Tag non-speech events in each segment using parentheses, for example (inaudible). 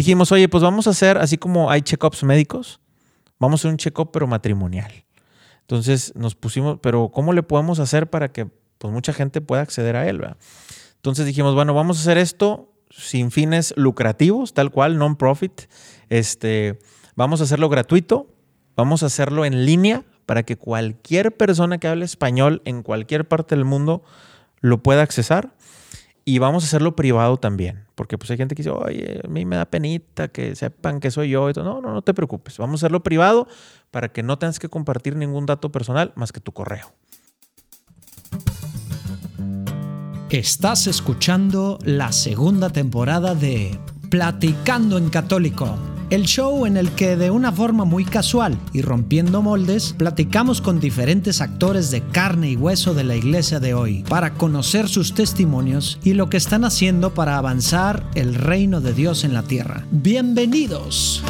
dijimos, oye, pues vamos a hacer, así como hay check-ups médicos, vamos a hacer un check-up pero matrimonial. Entonces nos pusimos, pero ¿cómo le podemos hacer para que pues, mucha gente pueda acceder a él? Entonces dijimos, bueno, vamos a hacer esto sin fines lucrativos, tal cual, non-profit. Este, vamos a hacerlo gratuito, vamos a hacerlo en línea para que cualquier persona que hable español en cualquier parte del mundo lo pueda accesar. Y vamos a hacerlo privado también, porque pues hay gente que dice, oye, a mí me da penita que sepan que soy yo. No, no, no te preocupes. Vamos a hacerlo privado para que no tengas que compartir ningún dato personal más que tu correo. Estás escuchando la segunda temporada de Platicando en Católico el show en el que de una forma muy casual y rompiendo moldes, platicamos con diferentes actores de carne y hueso de la iglesia de hoy para conocer sus testimonios y lo que están haciendo para avanzar el reino de Dios en la tierra. Bienvenidos.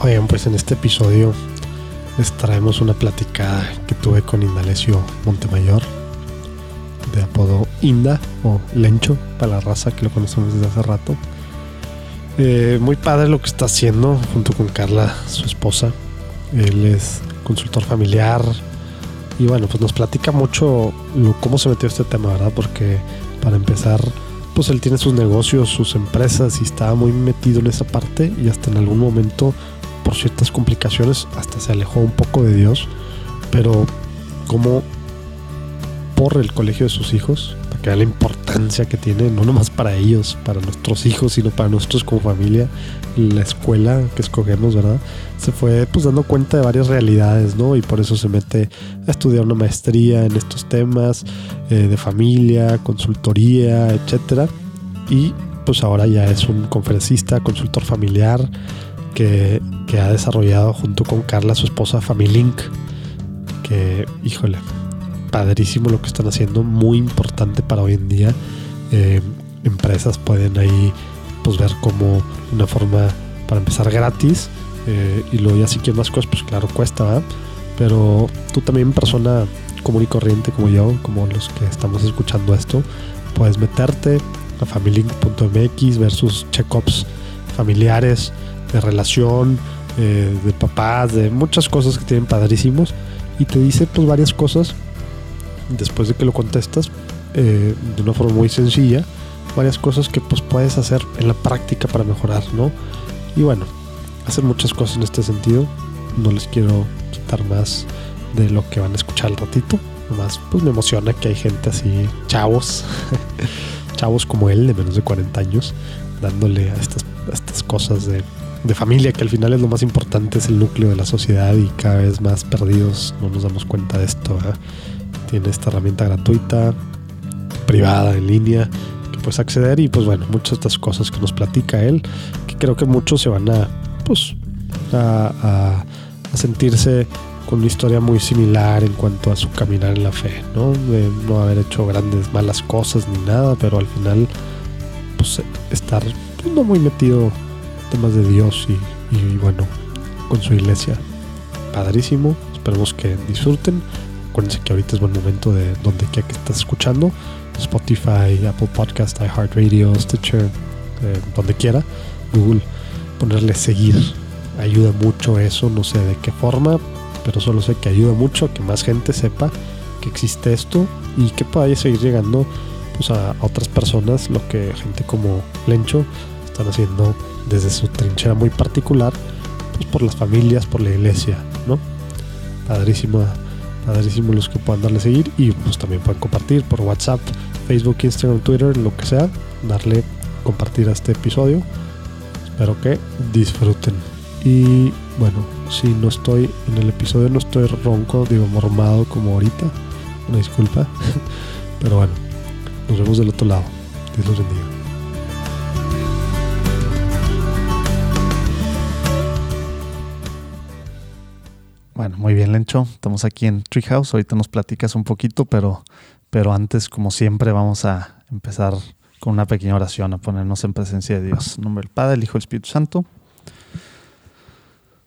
Oigan, pues en este episodio les traemos una platicada que tuve con Indalecio Montemayor de apodo Inda o Lencho, para la raza que lo conocemos desde hace rato. Eh, muy padre lo que está haciendo junto con Carla, su esposa. Él es consultor familiar y bueno, pues nos platica mucho cómo se metió este tema, ¿verdad? Porque para empezar, pues él tiene sus negocios, sus empresas y estaba muy metido en esa parte y hasta en algún momento, por ciertas complicaciones, hasta se alejó un poco de Dios. Pero cómo por el colegio de sus hijos, para que vean la importancia que tiene, no nomás para ellos, para nuestros hijos, sino para nosotros como familia, la escuela que escogemos, ¿verdad? Se fue pues dando cuenta de varias realidades, ¿no? Y por eso se mete a estudiar una maestría en estos temas eh, de familia, consultoría, etcétera. Y pues ahora ya es un conferencista, consultor familiar, que, que ha desarrollado junto con Carla, su esposa, Familink, que, híjole, padrísimo lo que están haciendo, muy importante para hoy en día. Eh, empresas pueden ahí pues ver como una forma para empezar gratis eh, y luego ya si quieres más cosas pues claro cuesta pero tú también persona común y corriente como yo como los que estamos escuchando esto puedes meterte a familylink.mx ver sus checkups familiares de relación eh, de papás de muchas cosas que tienen padrísimos y te dice pues varias cosas después de que lo contestas eh, de una forma muy sencilla, varias cosas que pues puedes hacer en la práctica para mejorar, ¿no? Y bueno, hacer muchas cosas en este sentido. No les quiero quitar más de lo que van a escuchar al ratito. Nomás pues me emociona que hay gente así, chavos, (laughs) chavos como él de menos de 40 años, dándole a estas, estas cosas de, de familia, que al final es lo más importante, es el núcleo de la sociedad y cada vez más perdidos no nos damos cuenta de esto. Tiene esta herramienta gratuita, privada, en línea, que puedes acceder y pues bueno, muchas de estas cosas que nos platica él, que creo que muchos se van a, pues, a, sentirse con una historia muy similar en cuanto a su caminar en la fe, ¿no? De no haber hecho grandes malas cosas ni nada, pero al final, pues estar pues, no muy metido en temas de Dios y, y bueno, con su iglesia. Padrísimo, esperemos que disfruten. Acuérdense que ahorita es buen momento de donde quiera que estés escuchando. Spotify, Apple Podcast, iHeartRadio, Stitcher, eh, donde quiera. Google, ponerle seguir. Ayuda mucho eso, no sé de qué forma, pero solo sé que ayuda mucho a que más gente sepa que existe esto y que pueda seguir llegando pues, a, otras personas, lo que gente como Lencho están haciendo desde su trinchera muy particular, pues por las familias, por la iglesia, ¿no? Padrísima padrísimo los que puedan darle seguir y pues también pueden compartir por WhatsApp, Facebook, Instagram, Twitter, lo que sea, darle compartir a este episodio. Espero que disfruten. Y bueno, si no estoy en el episodio, no estoy ronco, digo mormado como ahorita. Una disculpa. (laughs) Pero bueno, nos vemos del otro lado. Dios los bendiga. Bueno, muy bien, Lencho. Estamos aquí en Treehouse. Ahorita nos platicas un poquito, pero, pero antes, como siempre, vamos a empezar con una pequeña oración, a ponernos en presencia de Dios. En nombre del Padre, el Hijo y Espíritu Santo.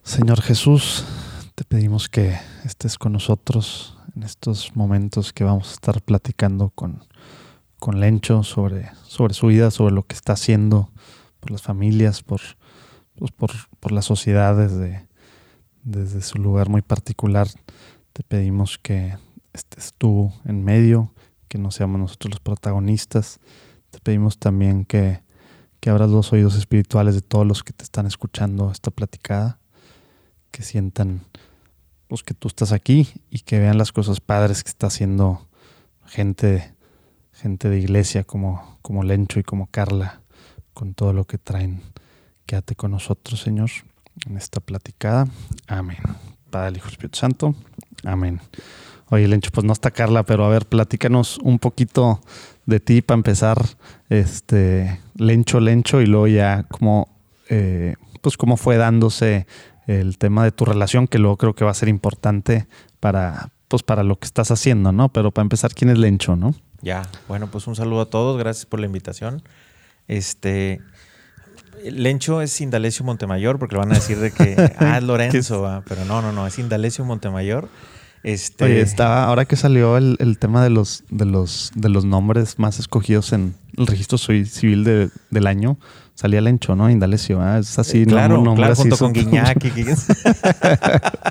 Señor Jesús, te pedimos que estés con nosotros en estos momentos que vamos a estar platicando con, con Lencho sobre, sobre su vida, sobre lo que está haciendo por las familias, por, pues, por, por la desde su lugar muy particular. Te pedimos que estés tú en medio, que no seamos nosotros los protagonistas. Te pedimos también que, que abras los oídos espirituales de todos los que te están escuchando esta platicada, que sientan pues, que tú estás aquí y que vean las cosas padres que está haciendo gente, gente de iglesia como, como Lencho y como Carla, con todo lo que traen. Quédate con nosotros, Señor, en esta platicada. Amén. Padre, Hijo, Espíritu Santo. Amén. Oye, Lencho, pues no está Carla, pero a ver, platícanos un poquito de ti para empezar, este, Lencho, Lencho, y luego ya cómo, eh, pues cómo fue dándose el tema de tu relación, que luego creo que va a ser importante para, pues para lo que estás haciendo, ¿no? Pero para empezar, ¿quién es Lencho, no? Ya, bueno, pues un saludo a todos, gracias por la invitación. Este, Lencho es Indalecio Montemayor, porque le van a decir de que, (laughs) ah, es Lorenzo, ah, pero no, no, no, es Indalecio Montemayor. Este, Oye, estaba, ahora que salió el, el tema de los, de los, de los nombres más escogidos en el registro ci- civil de- del año, salía Lencho, ¿no? Indalecio, ¿ah? Es así, Eh, claro, nombre claro, así junto con Guiñac. y. (laughs)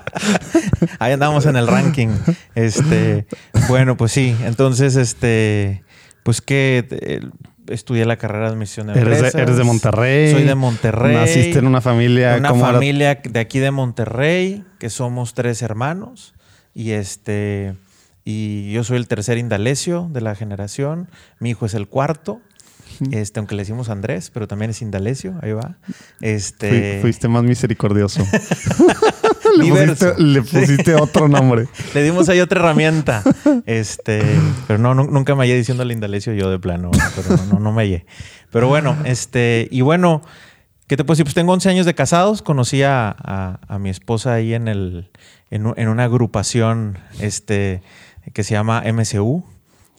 Ahí andamos en el ranking. Este, bueno, pues sí. Entonces, este, pues que eh, estudié la carrera de admisión de Eres empresas. de, eres de Monterrey. Soy de Monterrey. Naciste en una familia. una ¿cómo era? familia de aquí de Monterrey, que somos tres hermanos. Y este, y yo soy el tercer Indalecio de la generación. Mi hijo es el cuarto. Este, aunque le decimos Andrés, pero también es Indalecio, ahí va. Este, Fui- fuiste más misericordioso. (laughs) (laughs) le, pusiste, le pusiste otro nombre. (laughs) Le dimos ahí otra herramienta. Este, pero no, nu- nunca me hallé diciendo al Indalecio yo de plano, pero no, no, no me hallé. Pero bueno, este, y bueno, ¿qué te puedo decir? Pues tengo 11 años de casados, conocí a, a- a mi esposa ahí en el, en, en una agrupación, este, que se llama MCU,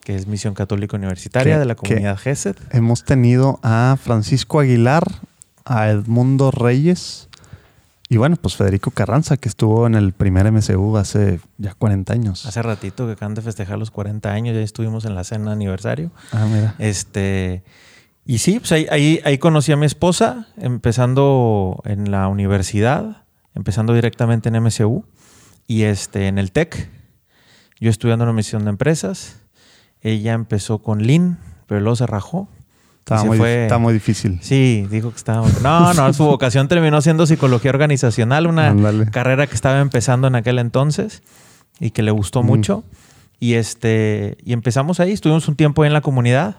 que es Misión Católica Universitaria Que- de la comunidad GESED. Hemos tenido a Francisco Aguilar, a Edmundo Reyes y bueno, pues Federico Carranza, que estuvo en el primer MCU hace ya 40 años. Hace ratito que acaban de festejar los 40 años, ya estuvimos en la cena aniversario. Ah, mira. Este, y sí, pues ahí, ahí, ahí conocí a mi esposa, empezando en la universidad, empezando directamente en MCU y este, en el TEC. Yo estudiando en una misión de empresas. Ella empezó con Lean, pero luego se rajó. Estaba muy, fue- estaba muy difícil. Sí, dijo que estaba. No, no, su vocación terminó siendo psicología organizacional, una carrera que estaba empezando en aquel entonces y que le gustó Mm. mucho. Y este, y empezamos ahí, estuvimos un tiempo ahí en la comunidad.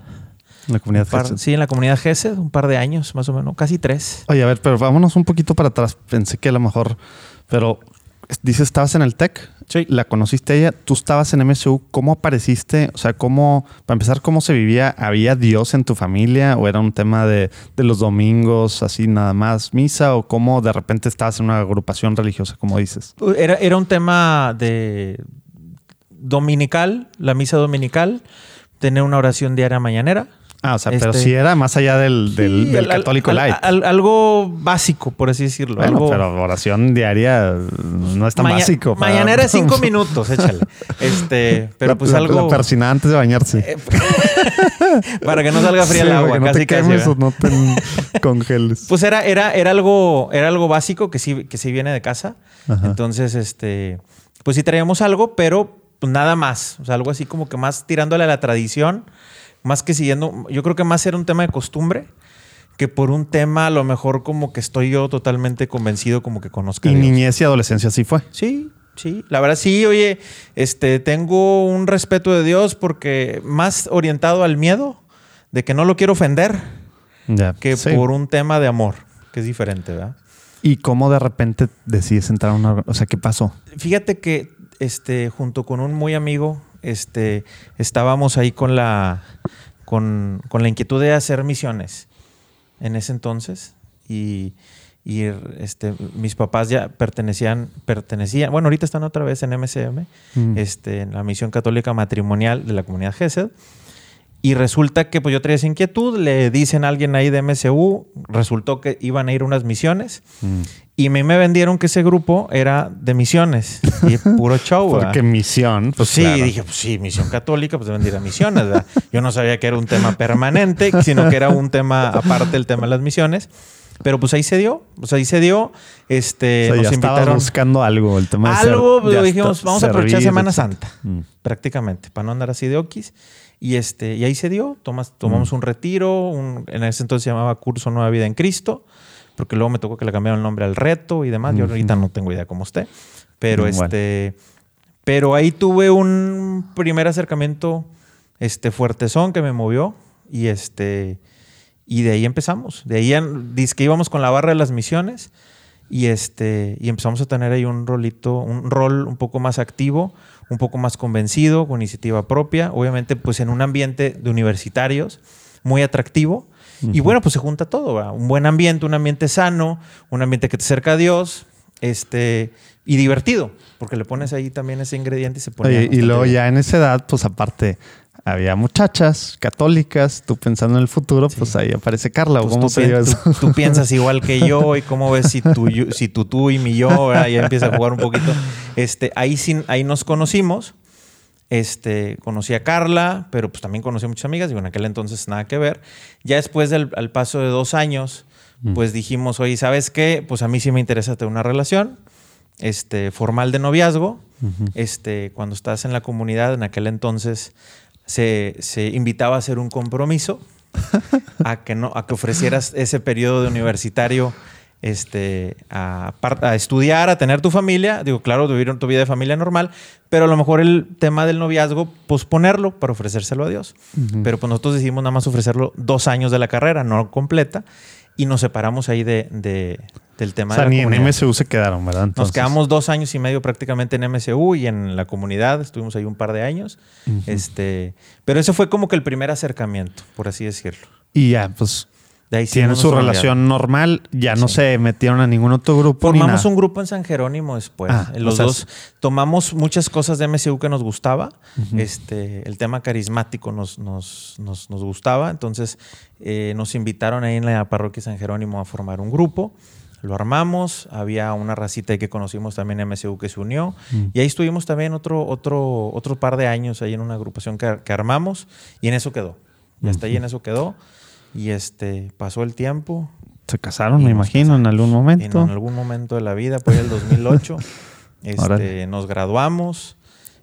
En la comunidad Un par- Gesed. sí, en la comunidad GESED, un par de años más o menos, casi tres. Oye, a ver, pero vámonos un poquito para atrás. Pensé que a lo mejor, pero dices, estabas en el TEC, Sí. la conociste ella, tú estabas en MSU, ¿cómo apareciste? O sea, ¿cómo, para empezar, cómo se vivía? ¿Había Dios en tu familia o era un tema de, de los domingos, así nada más, misa? ¿O cómo de repente estabas en una agrupación religiosa, como dices? Era, era un tema de dominical, la misa dominical, tener una oración diaria mañanera. Ah, o sea, pero Este- sí era más allá del, del, Sí, católico al- light. al- algo básico, por así decirlo. Bueno, algo- pero oración diaria no es tan Maña- básico. para- Mañanera es cinco (laughs) minutos, échale. Este, pero La- pues la- algo. La antes de bañarse. Eh, (laughs) para que no salga fría Sí, el agua, que no casi te no te (laughs) congeles. Pues era, era, era algo, era algo básico que sí, que sí viene de casa. Ajá. Entonces, este, pues sí traíamos algo, pero pues nada más. O sea, algo así como que más tirándole a la tradición, más que siguiendo. Yo creo que más era un tema de costumbre que por un tema a lo mejor como que estoy yo totalmente convencido como que conozca. a y niñez y adolescencia sí fue. Sí, sí. La verdad, sí, oye, este, tengo un respeto de Dios porque más orientado al miedo de que no lo quiero ofender Ya. que sí. por un tema de amor, que es diferente, ¿verdad? ¿Y cómo de repente decides entrar a una... O sea, ¿qué pasó? Fíjate que este, junto con un muy amigo, este, estábamos ahí con la, con, con la inquietud de hacer misiones en ese entonces. Y, y, este, mis papás ya pertenecían, pertenecían, bueno, ahorita están otra vez en MCM, Mm. este, en la misión católica matrimonial de la comunidad GESED. Y resulta que pues yo traía esa inquietud, le dicen a alguien ahí de MCU, resultó que iban a ir unas misiones Mm. Y a mí me vendieron que ese grupo era de misiones. Y (laughs) puro show. Porque misión, pues sí, claro. dije, pues sí, misión católica, pues deben de ir a misiones, ¿verdad? Yo no sabía que era un tema permanente, sino que era un tema aparte del tema de las misiones. Pero pues ahí se dio, pues ahí se dio. Este, O sea, nos ya invitaron. buscando algo, el tema de ser- Algo, pues, ya dijimos, está- vamos a aprovechar Semana. Santa, Mm. prácticamente, para no andar así de okis. Y, este, y ahí se dio, tomas, tomamos un retiro, un- en ese entonces se llamaba Curso Nueva Vida en Cristo, porque luego me tocó que le cambiaron el nombre al reto y demás. Yo ahorita no tengo idea cómo esté. Pero Igual. este. Pero ahí tuve un primer acercamiento este, fuertezón que me movió. Y este. Y de ahí empezamos. De ahí dice que íbamos con la barra de las misiones. Y este. Y empezamos a tener ahí un rolito, un rol un poco más activo, un poco más convencido, con iniciativa propia. Obviamente, pues en un ambiente de universitarios muy atractivo. Y bueno, pues se junta todo, ¿verdad? Un buen ambiente, un ambiente sano, un ambiente que te acerca a Dios, este, y divertido, porque le pones ahí también ese ingrediente y se pone. Oye, y luego bien. ya en esa edad, pues aparte, había muchachas católicas, tú pensando en el futuro, pues ahí aparece Carla. ¿o Pues ¿Cómo tú, se dio eso? tú piensas (laughs) igual que yo y cómo ves si tú, si tú, tú y mi yo, ¿verdad? ya empieza a jugar un poquito. Este, ahí, ahí nos conocimos. Este, conocí a Carla, pero pues también conocí a muchas amigas y en aquel entonces nada que ver. Ya después del al paso de dos años, pues dijimos, oye, ¿sabes qué? Pues a mí sí me interesa tener una relación este, formal de noviazgo. este, cuando estás en la comunidad, en aquel entonces se, se invitaba a hacer un compromiso (laughs) a que, no, a que ofrecieras ese periodo de universitario este, a, a estudiar, a tener tu familia. Digo, claro, vivir tu vida de familia normal, pero a lo mejor el tema del noviazgo, posponerlo para ofrecérselo a Dios. Pero pues nosotros decidimos nada más ofrecerlo dos años de la carrera, no completa, y nos separamos ahí de, de- del tema O sea, de la ni en. MSU se quedaron, ¿verdad? Nos quedamos dos años y medio prácticamente en MSU y en la comunidad. Estuvimos ahí un par de años. este, pero ese fue como que el primer acercamiento, por así decirlo. Y ya, pues sí tienen su relación normal, ya no Sí. se metieron a ningún otro grupo. Formamos un grupo en San Jerónimo después. Ah, Los o sea, dos tomamos muchas cosas de MSU que nos gustaba. este, el tema carismático nos, nos, nos, nos gustaba. Entonces eh, nos invitaron ahí en la parroquia San Jerónimo a formar un grupo. Lo armamos. Había una racita que conocimos también en MSU que se unió. Y ahí estuvimos también otro, otro, otro par de años ahí en una agrupación que, que armamos. Y en eso quedó. Y hasta ahí en eso quedó. Y este, pasó el tiempo. Se casaron, me imagino, en algún En, momento. en algún momento de la vida, por el 2008, (laughs) este, nos graduamos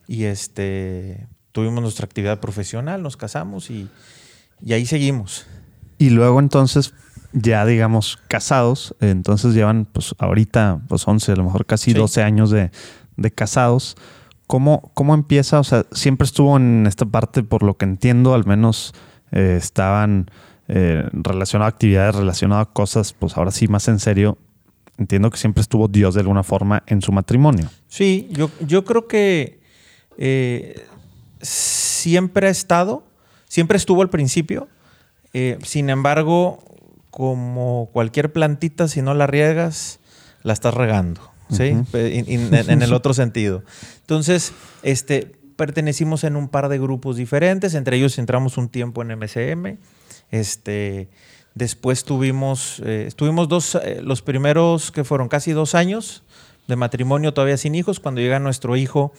y este, tuvimos nuestra actividad profesional, nos casamos y, y ahí seguimos. Y luego entonces, ya digamos, casados, entonces llevan pues ahorita pues 11, a lo mejor casi Sí. 12 años de, de casados. ¿Cómo, ¿Cómo empieza? O sea, siempre estuvo en esta parte, por lo que entiendo, al menos eh, estaban eh, relacionadas a actividades, relacionadas a cosas, pues ahora sí, más en serio. Entiendo que siempre estuvo Dios de alguna forma en su matrimonio. Sí, yo, yo creo que eh, siempre ha estado, siempre estuvo al principio. eh, sin embargo, como cualquier plantita, si no la riegas, la estás regando. ¿sí? En, en el otro sentido. Entonces, este, pertenecimos en un par de grupos diferentes. Entre ellos entramos un tiempo en MCM. Este, después tuvimos, eh, dos, eh, los primeros que fueron casi dos años de matrimonio todavía sin hijos. Cuando llega nuestro hijo,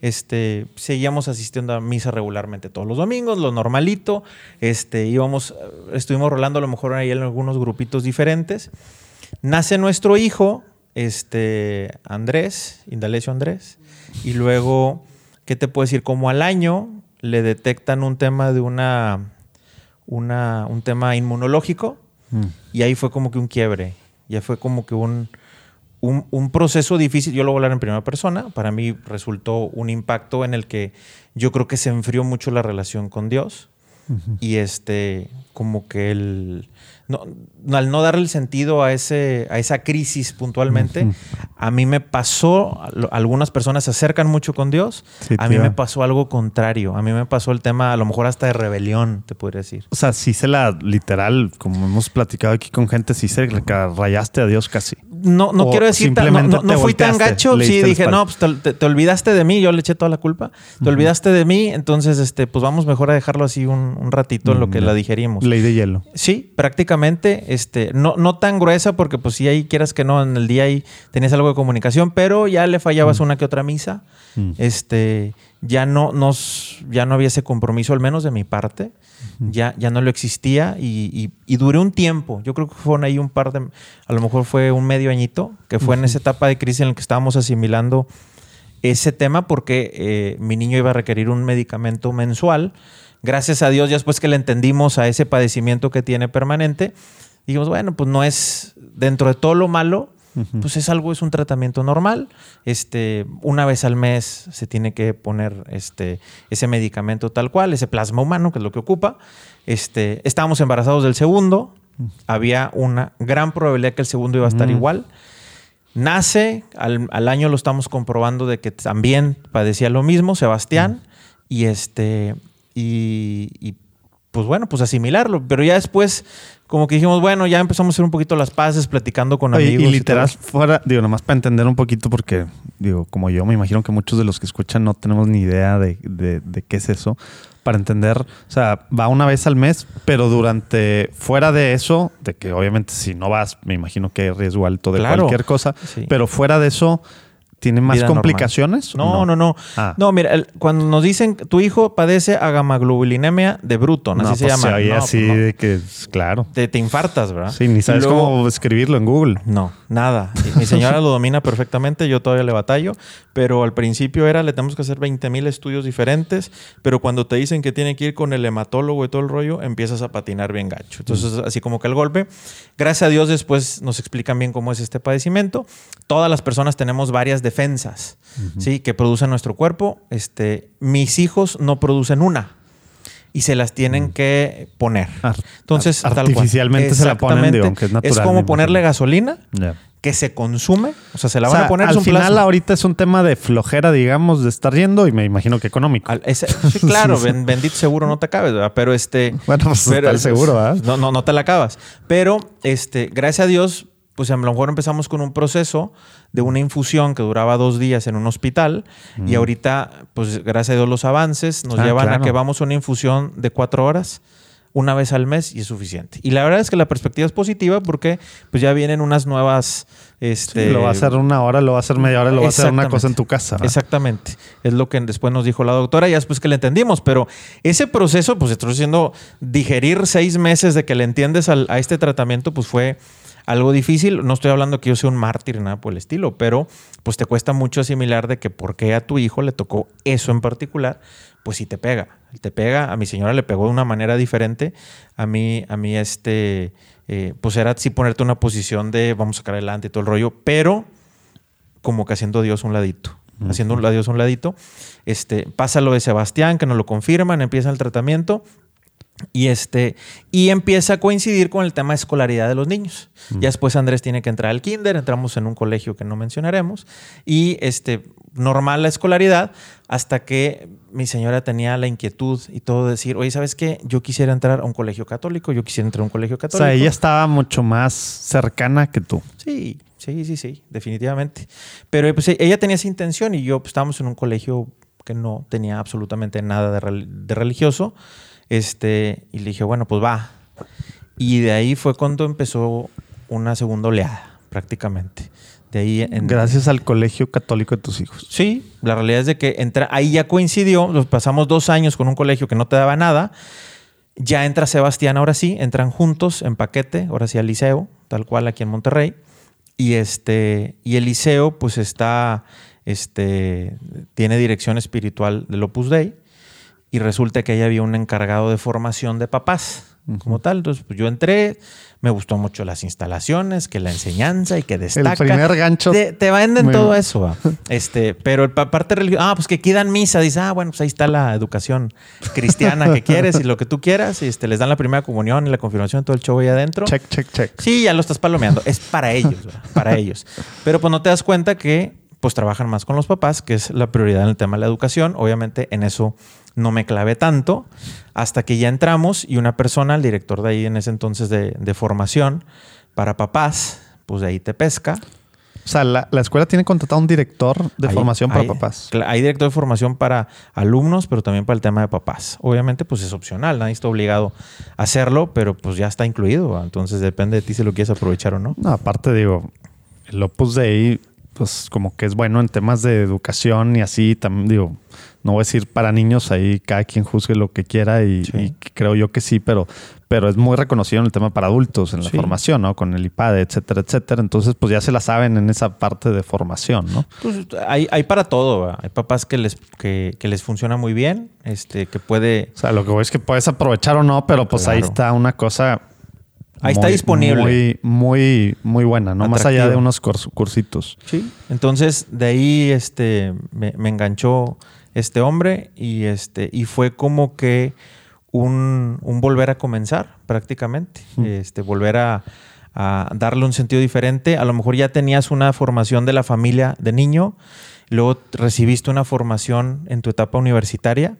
este, seguíamos asistiendo a misa regularmente todos los domingos, lo normalito. Este, íbamos, estuvimos rolando a lo mejor ahí en algunos grupitos diferentes. Nace nuestro hijo, este, Andrés, Indalecio Andrés, y luego, ¿qué te puedo decir? Como al año le detectan un tema de una, una un tema inmunológico Mm. y ahí fue como que un quiebre, ya fue como que un, un, un proceso difícil, yo lo voy a hablar en primera persona, para mí resultó un impacto en el que yo creo que se enfrió mucho la relación con Dios y este, como que el, no, al no darle el sentido a, ese, a esa crisis puntualmente, a mí me pasó, algunas personas se acercan mucho con Dios, Sí, a mí me pasó algo contrario, a mí me pasó el tema a lo mejor hasta de rebelión, te podría decir. O sea, sí se la literal, como hemos platicado aquí con gente, sí se rayaste a Dios casi. no, no O quiero decir, no, no- fui tan gacho. Sí, dije, no, pues te, te- te olvidaste de mí, yo le eché toda la culpa. Te olvidaste de mí, entonces, este, pues vamos mejor a dejarlo así un, un ratito en lo Mm, que ya. la digerimos. Ley de hielo. Sí, prácticamente, este, no, no tan gruesa, porque pues si ahí quieras que no, en el día ahí tenías algo de comunicación, pero ya le fallabas una que otra misa. Mm. Este, ya no nos, ya no había ese compromiso, al menos de mi parte. Ya, ya no lo existía y, y, y duré un tiempo. Yo creo que fueron ahí un par de, a lo mejor fue un medio añito, que fue en esa etapa de crisis en la que estábamos asimilando ese tema porque eh, mi niño iba a requerir un medicamento mensual. Gracias a Dios, ya después que le entendimos a ese padecimiento que tiene permanente, dijimos, bueno, pues no es dentro de todo lo malo, pues es algo, es un tratamiento normal. Este, una vez al mes se tiene que poner este, ese medicamento tal cual, ese plasma humano, que es lo que ocupa. Este, estábamos embarazados del segundo, había una gran probabilidad que el segundo iba a estar Mm. igual. Nace, al, al año lo estamos comprobando de que también padecía lo mismo, Sebastián, y este, y, y, pues bueno, pues asimilarlo. Pero ya después, como que dijimos, bueno, ya empezamos a hacer un poquito las paces, platicando con Oye, amigos. y literal, eso. fuera, digo, nomás para entender un poquito, porque, digo, como yo, me imagino que muchos de los que escuchan no tenemos ni idea de, de- de qué es eso. Para entender, o sea, va una vez al mes, pero durante, fuera de eso, de que obviamente si no vas, me imagino que hay riesgo alto de Claro. cualquier cosa, Sí. pero fuera de eso, ¿tiene más Vida complicaciones? o No, no, no. Ah. No, mira, el- cuando nos dicen que tu hijo padece agamaglobulinemia de Bruton, así No, se pues llama. oye No, así pues no. de que, claro. Te, te infartas, ¿verdad? Sí, ni sabes luego- cómo escribirlo en Google. No, nada. Mi señora lo domina perfectamente, yo todavía le batallo, pero al principio era, le tenemos que hacer 20 mil estudios diferentes, pero cuando te dicen que tiene que ir con el hematólogo y todo el rollo, empiezas a patinar bien gacho. Entonces, así como que el golpe. Gracias a Dios después nos explican bien cómo es este padecimiento. Todas las personas tenemos varias defensas, ¿sí? Que producen nuestro cuerpo. Este, mis hijos no producen una. Y se las tienen que poner. Entonces, ar- tal cual. artificialmente se la ponen, digo, aunque es natural, como me ponerle gasolina que se consume, o sea, se la O van a poner al es un final plasma. ahorita es un tema de flojera, digamos, de estar yendo y me imagino que económico. Al- (laughs) sí, claro, ben- bendito seguro no te acabes, ¿verdad? Pero este. Bueno, pues, pero- está el seguro, ¿verdad? No, no, no te la acabas. Pero, este, gracias a Dios, pues a lo mejor empezamos con un proceso de una infusión que duraba dos días en un hospital y ahorita, pues gracias a Dios los avances nos Ah, llevan claro. a que vamos a una infusión de cuatro horas una vez al mes y es suficiente. Y la verdad es que la perspectiva es positiva porque pues ya vienen unas nuevas... Este, Sí, lo va a hacer una hora, lo va a hacer media hora, lo va a hacer una cosa en tu casa. ¿verdad? Exactamente. Es lo que después nos dijo la doctora, ya después que le entendimos. Pero ese proceso, pues estoy diciendo, digerir seis meses de que le entiendes al- a este tratamiento, pues fue algo difícil. No estoy hablando que yo sea un mártir, nada por el estilo, pero pues te cuesta mucho asimilar de que por qué a tu hijo le tocó eso en particular, pues sí te pega. Te pega, a mi señora le pegó de una manera diferente. A mí, a mí este, eh, pues era así ponerte una posición de vamos a sacar adelante y todo el rollo, pero como que haciendo Dios un ladito. Haciendo un Dios un ladito. Este, pasa lo de Sebastián, que nos lo confirman, empieza el tratamiento. Y, este, y empieza a coincidir con el tema de escolaridad de los niños. Ya después Andrés tiene que entrar al kinder, entramos en un colegio que no mencionaremos. Y este, normal la escolaridad hasta que mi señora tenía la inquietud y todo de decir, oye, ¿sabes qué? Yo quisiera entrar a un colegio católico, yo quisiera entrar a un colegio O católico. sea, ella estaba mucho más cercana que tú. Sí, sí, sí, sí, definitivamente. Pero pues, ella tenía esa intención y yo pues, estábamos en un colegio que no tenía absolutamente nada de, de religioso. Este, y le dije, bueno, pues va. Y de ahí fue cuando empezó una segunda oleada, prácticamente. De ahí en, Gracias al colegio católico de tus hijos. Sí, la realidad es de que entra, ahí ya coincidió, pasamos dos años con un colegio que no te daba nada. Ya entra Sebastián, ahora sí, entran juntos en paquete, ahora sí al liceo, tal cual aquí en Monterrey. Y este, y el liceo, pues está, este, tiene dirección espiritual del Opus Dei. Y resulta que ahí había un encargado de formación de papás, como tal. Entonces, pues yo entré, me gustó mucho las instalaciones, que la enseñanza y que destaca. primer gancho. Te, te venden todo bien. eso. va. (laughs) Este, pero el pa- parte religiosa, ah, pues que aquí dan misa. Dice, ah, bueno, pues ahí está la educación cristiana que quieres y lo que tú quieras. Y este, les dan la primera comunión y la confirmación, todo el show ahí adentro. Check, check, check. Sí, ya lo estás palomeando. Es para ellos, ¿verdad? para (laughs) ellos. Pero pues no te das cuenta que pues trabajan más con los papás, que es la prioridad en el tema de la educación. Obviamente en eso no me clavé tanto hasta que ya entramos y una persona, el director de ahí en ese entonces de, de formación para papás, pues de ahí te pesca. O sea, la, la escuela tiene contratado un director de Hay- formación para hay- papás. Hay director de formación para alumnos, pero también para el tema de papás. Obviamente, pues es opcional, nadie está obligado a hacerlo, pero pues ya está incluido. Entonces depende de ti si lo quieres aprovechar o no. No, aparte digo, el Opus Dei, pues como que es bueno en temas de educación y así, también digo, no voy a decir para niños, ahí cada quien juzgue lo que quiera y, Sí. y creo yo que sí, pero, pero es muy reconocido en el tema para adultos, en la formación, ¿no? Con el IPAD, etcétera, etcétera. Entonces, pues ya se la saben en esa parte de formación, ¿no? Pues, hay, hay para todo. ¿va? Hay papás que les, que, que les funciona muy bien, este, que puede... O sea, lo que voy es que puedes aprovechar o no, pero pues ahí está una cosa. Ahí está disponible. Muy, muy, muy buena, ¿no? Más allá de unos curs- cursitos. Sí. Entonces, de ahí este, me, me enganchó este hombre y, este, y fue como que un, un volver a comenzar prácticamente. Este, volver a, a darle un sentido diferente. A lo mejor ya tenías una formación de la familia de niño, luego recibiste una formación en tu etapa universitaria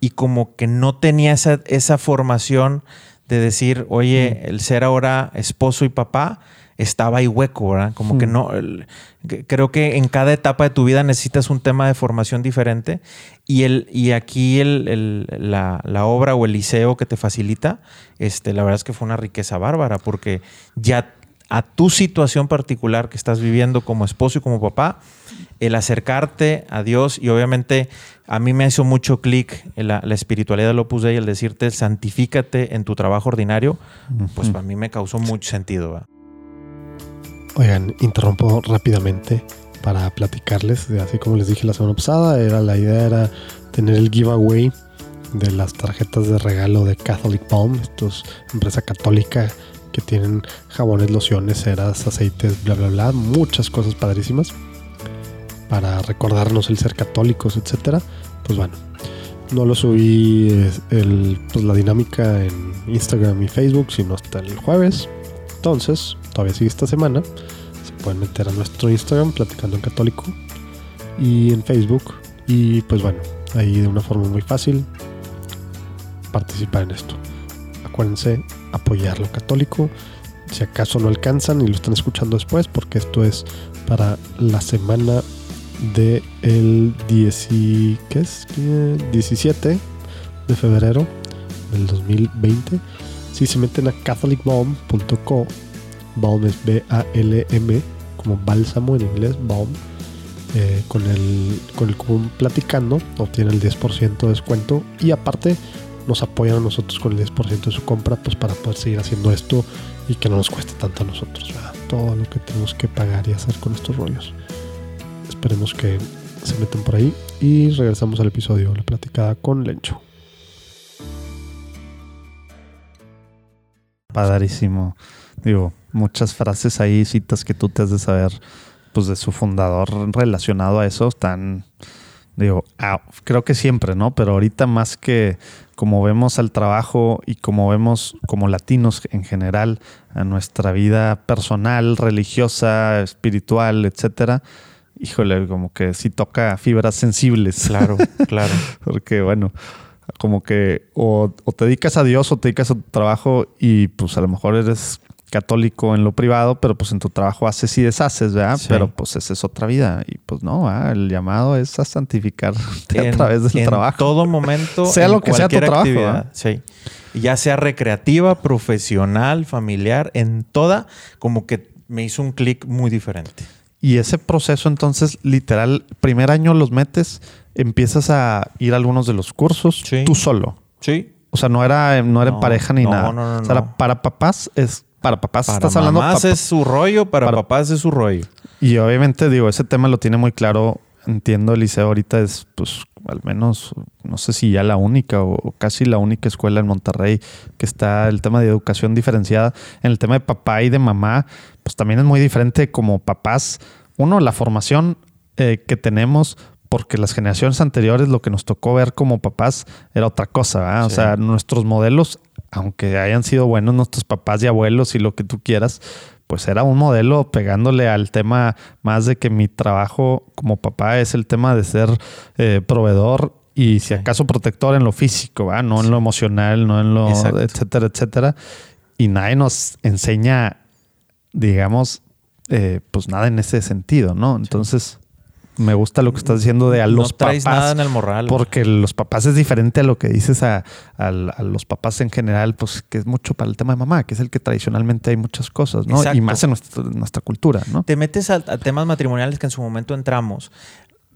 y como que no tenía esa, esa formación de decir, oye, el ser ahora esposo y papá estaba ahí hueco, ¿verdad? Como que no, el- que- creo que en cada etapa de tu vida necesitas un tema de formación diferente y, el, y aquí el, el- la, la obra o el liceo que te facilita, este, la verdad es que fue una riqueza bárbara porque ya a tu situación particular que estás viviendo como esposo y como papá, el acercarte a Dios y obviamente a mí me hizo mucho clic la, la espiritualidad del Opus Dei, el decirte santifícate en tu trabajo ordinario, pues para mí me causó mucho sentido. ¿va? Oigan, interrumpo rápidamente para platicarles. Así como les dije la semana pasada, era la idea era tener el giveaway de las tarjetas de regalo de Catholic Balm, estos empresa católica que tienen jabones, lociones, ceras, aceites, bla bla bla, muchas cosas padrísimas para recordarnos el ser católicos, etcétera. Pues bueno, no lo subí eh, pues, la dinámica en Instagram y Facebook, sino hasta el jueves. Entonces, todavía sigue esta semana. Se pueden meter a nuestro Instagram, Platicando en Católico, y en Facebook. Y pues bueno, ahí de una forma muy fácil participar en esto. Acuérdense apoyar lo católico. Si acaso no alcanzan y lo están escuchando después, porque esto es para la semana de el 10 y- ¿qué es? ¿Qué? 17 de febrero del 2020. Si se meten a catholicbalm.co, balm es B-A-L-M, como bálsamo en inglés, balm, eh, con, el, con el cupón platicando, obtienen el 10% de descuento y aparte nos apoyan a nosotros con el 10% de su compra, pues para poder seguir haciendo esto y que no nos cueste tanto a nosotros, ¿verdad? Todo lo que tenemos que pagar y hacer con estos rollos. Esperemos que se metan por ahí y regresamos al episodio, la platicada con Lencho. Padrísimo. Digo, muchas frases ahí, citas que tú te has de saber, pues de su fundador relacionado a eso, están, digo, ah, creo que siempre, ¿no? Pero ahorita más que como vemos al trabajo y como vemos como latinos en general a nuestra vida personal, religiosa, espiritual, etcétera, híjole, como que sí toca fibras sensibles. Claro, claro. (laughs) Porque bueno, como que o, o te dedicas a Dios o te dedicas a tu trabajo y pues a lo mejor eres católico en lo privado, pero pues en tu trabajo haces y deshaces, ¿verdad? Sí. Pero pues esa es otra vida y pues no, ¿verdad? el llamado es a santificarte a En- través del en trabajo. todo momento. (laughs) Sea en lo que sea tu trabajo, Sí. Ya sea recreativa, profesional, familiar, en toda, como que me hizo un clic muy diferente. Y ese proceso entonces, literal, primer año los metes, empiezas a ir a algunos de los cursos Sí. tú solo. Sí. O sea, no era, no era en pareja ni no, nada. no, no, o sea, era para papás es para papás Para estás hablando mamás papá- es su rollo, para, para- papás es su rollo. Y obviamente, digo, ese tema lo tiene muy claro. Entiendo, el liceo ahorita es, pues, al menos, no sé si ya la única o, o casi la única escuela en Monterrey que está el tema de educación diferenciada. En el tema de papá y de mamá, pues también es muy diferente como papás. Uno, la formación eh, que tenemos, porque las generaciones anteriores lo que nos tocó ver como papás era otra cosa, ¿verdad? O sea, nuestros modelos, aunque hayan sido buenos nuestros papás y abuelos y lo que tú quieras, pues era un modelo pegándole al tema más de que mi trabajo como papá es el tema de ser eh, proveedor y si acaso protector en lo físico, ¿verdad? no en lo emocional, no en lo Exacto. etcétera, etcétera. Y nadie nos enseña, digamos, eh, pues nada en ese sentido, ¿no? Entonces, me gusta lo que estás diciendo de a los no traes papás. nada en el morral. Porque los papás es diferente a lo que dices a, a- a los papás en general, pues que es mucho para el tema de mamá, que es el que tradicionalmente hay muchas cosas, ¿no? Exacto. Y más en nuestra, nuestra cultura, ¿no? Te metes a, a temas matrimoniales que en su momento entramos,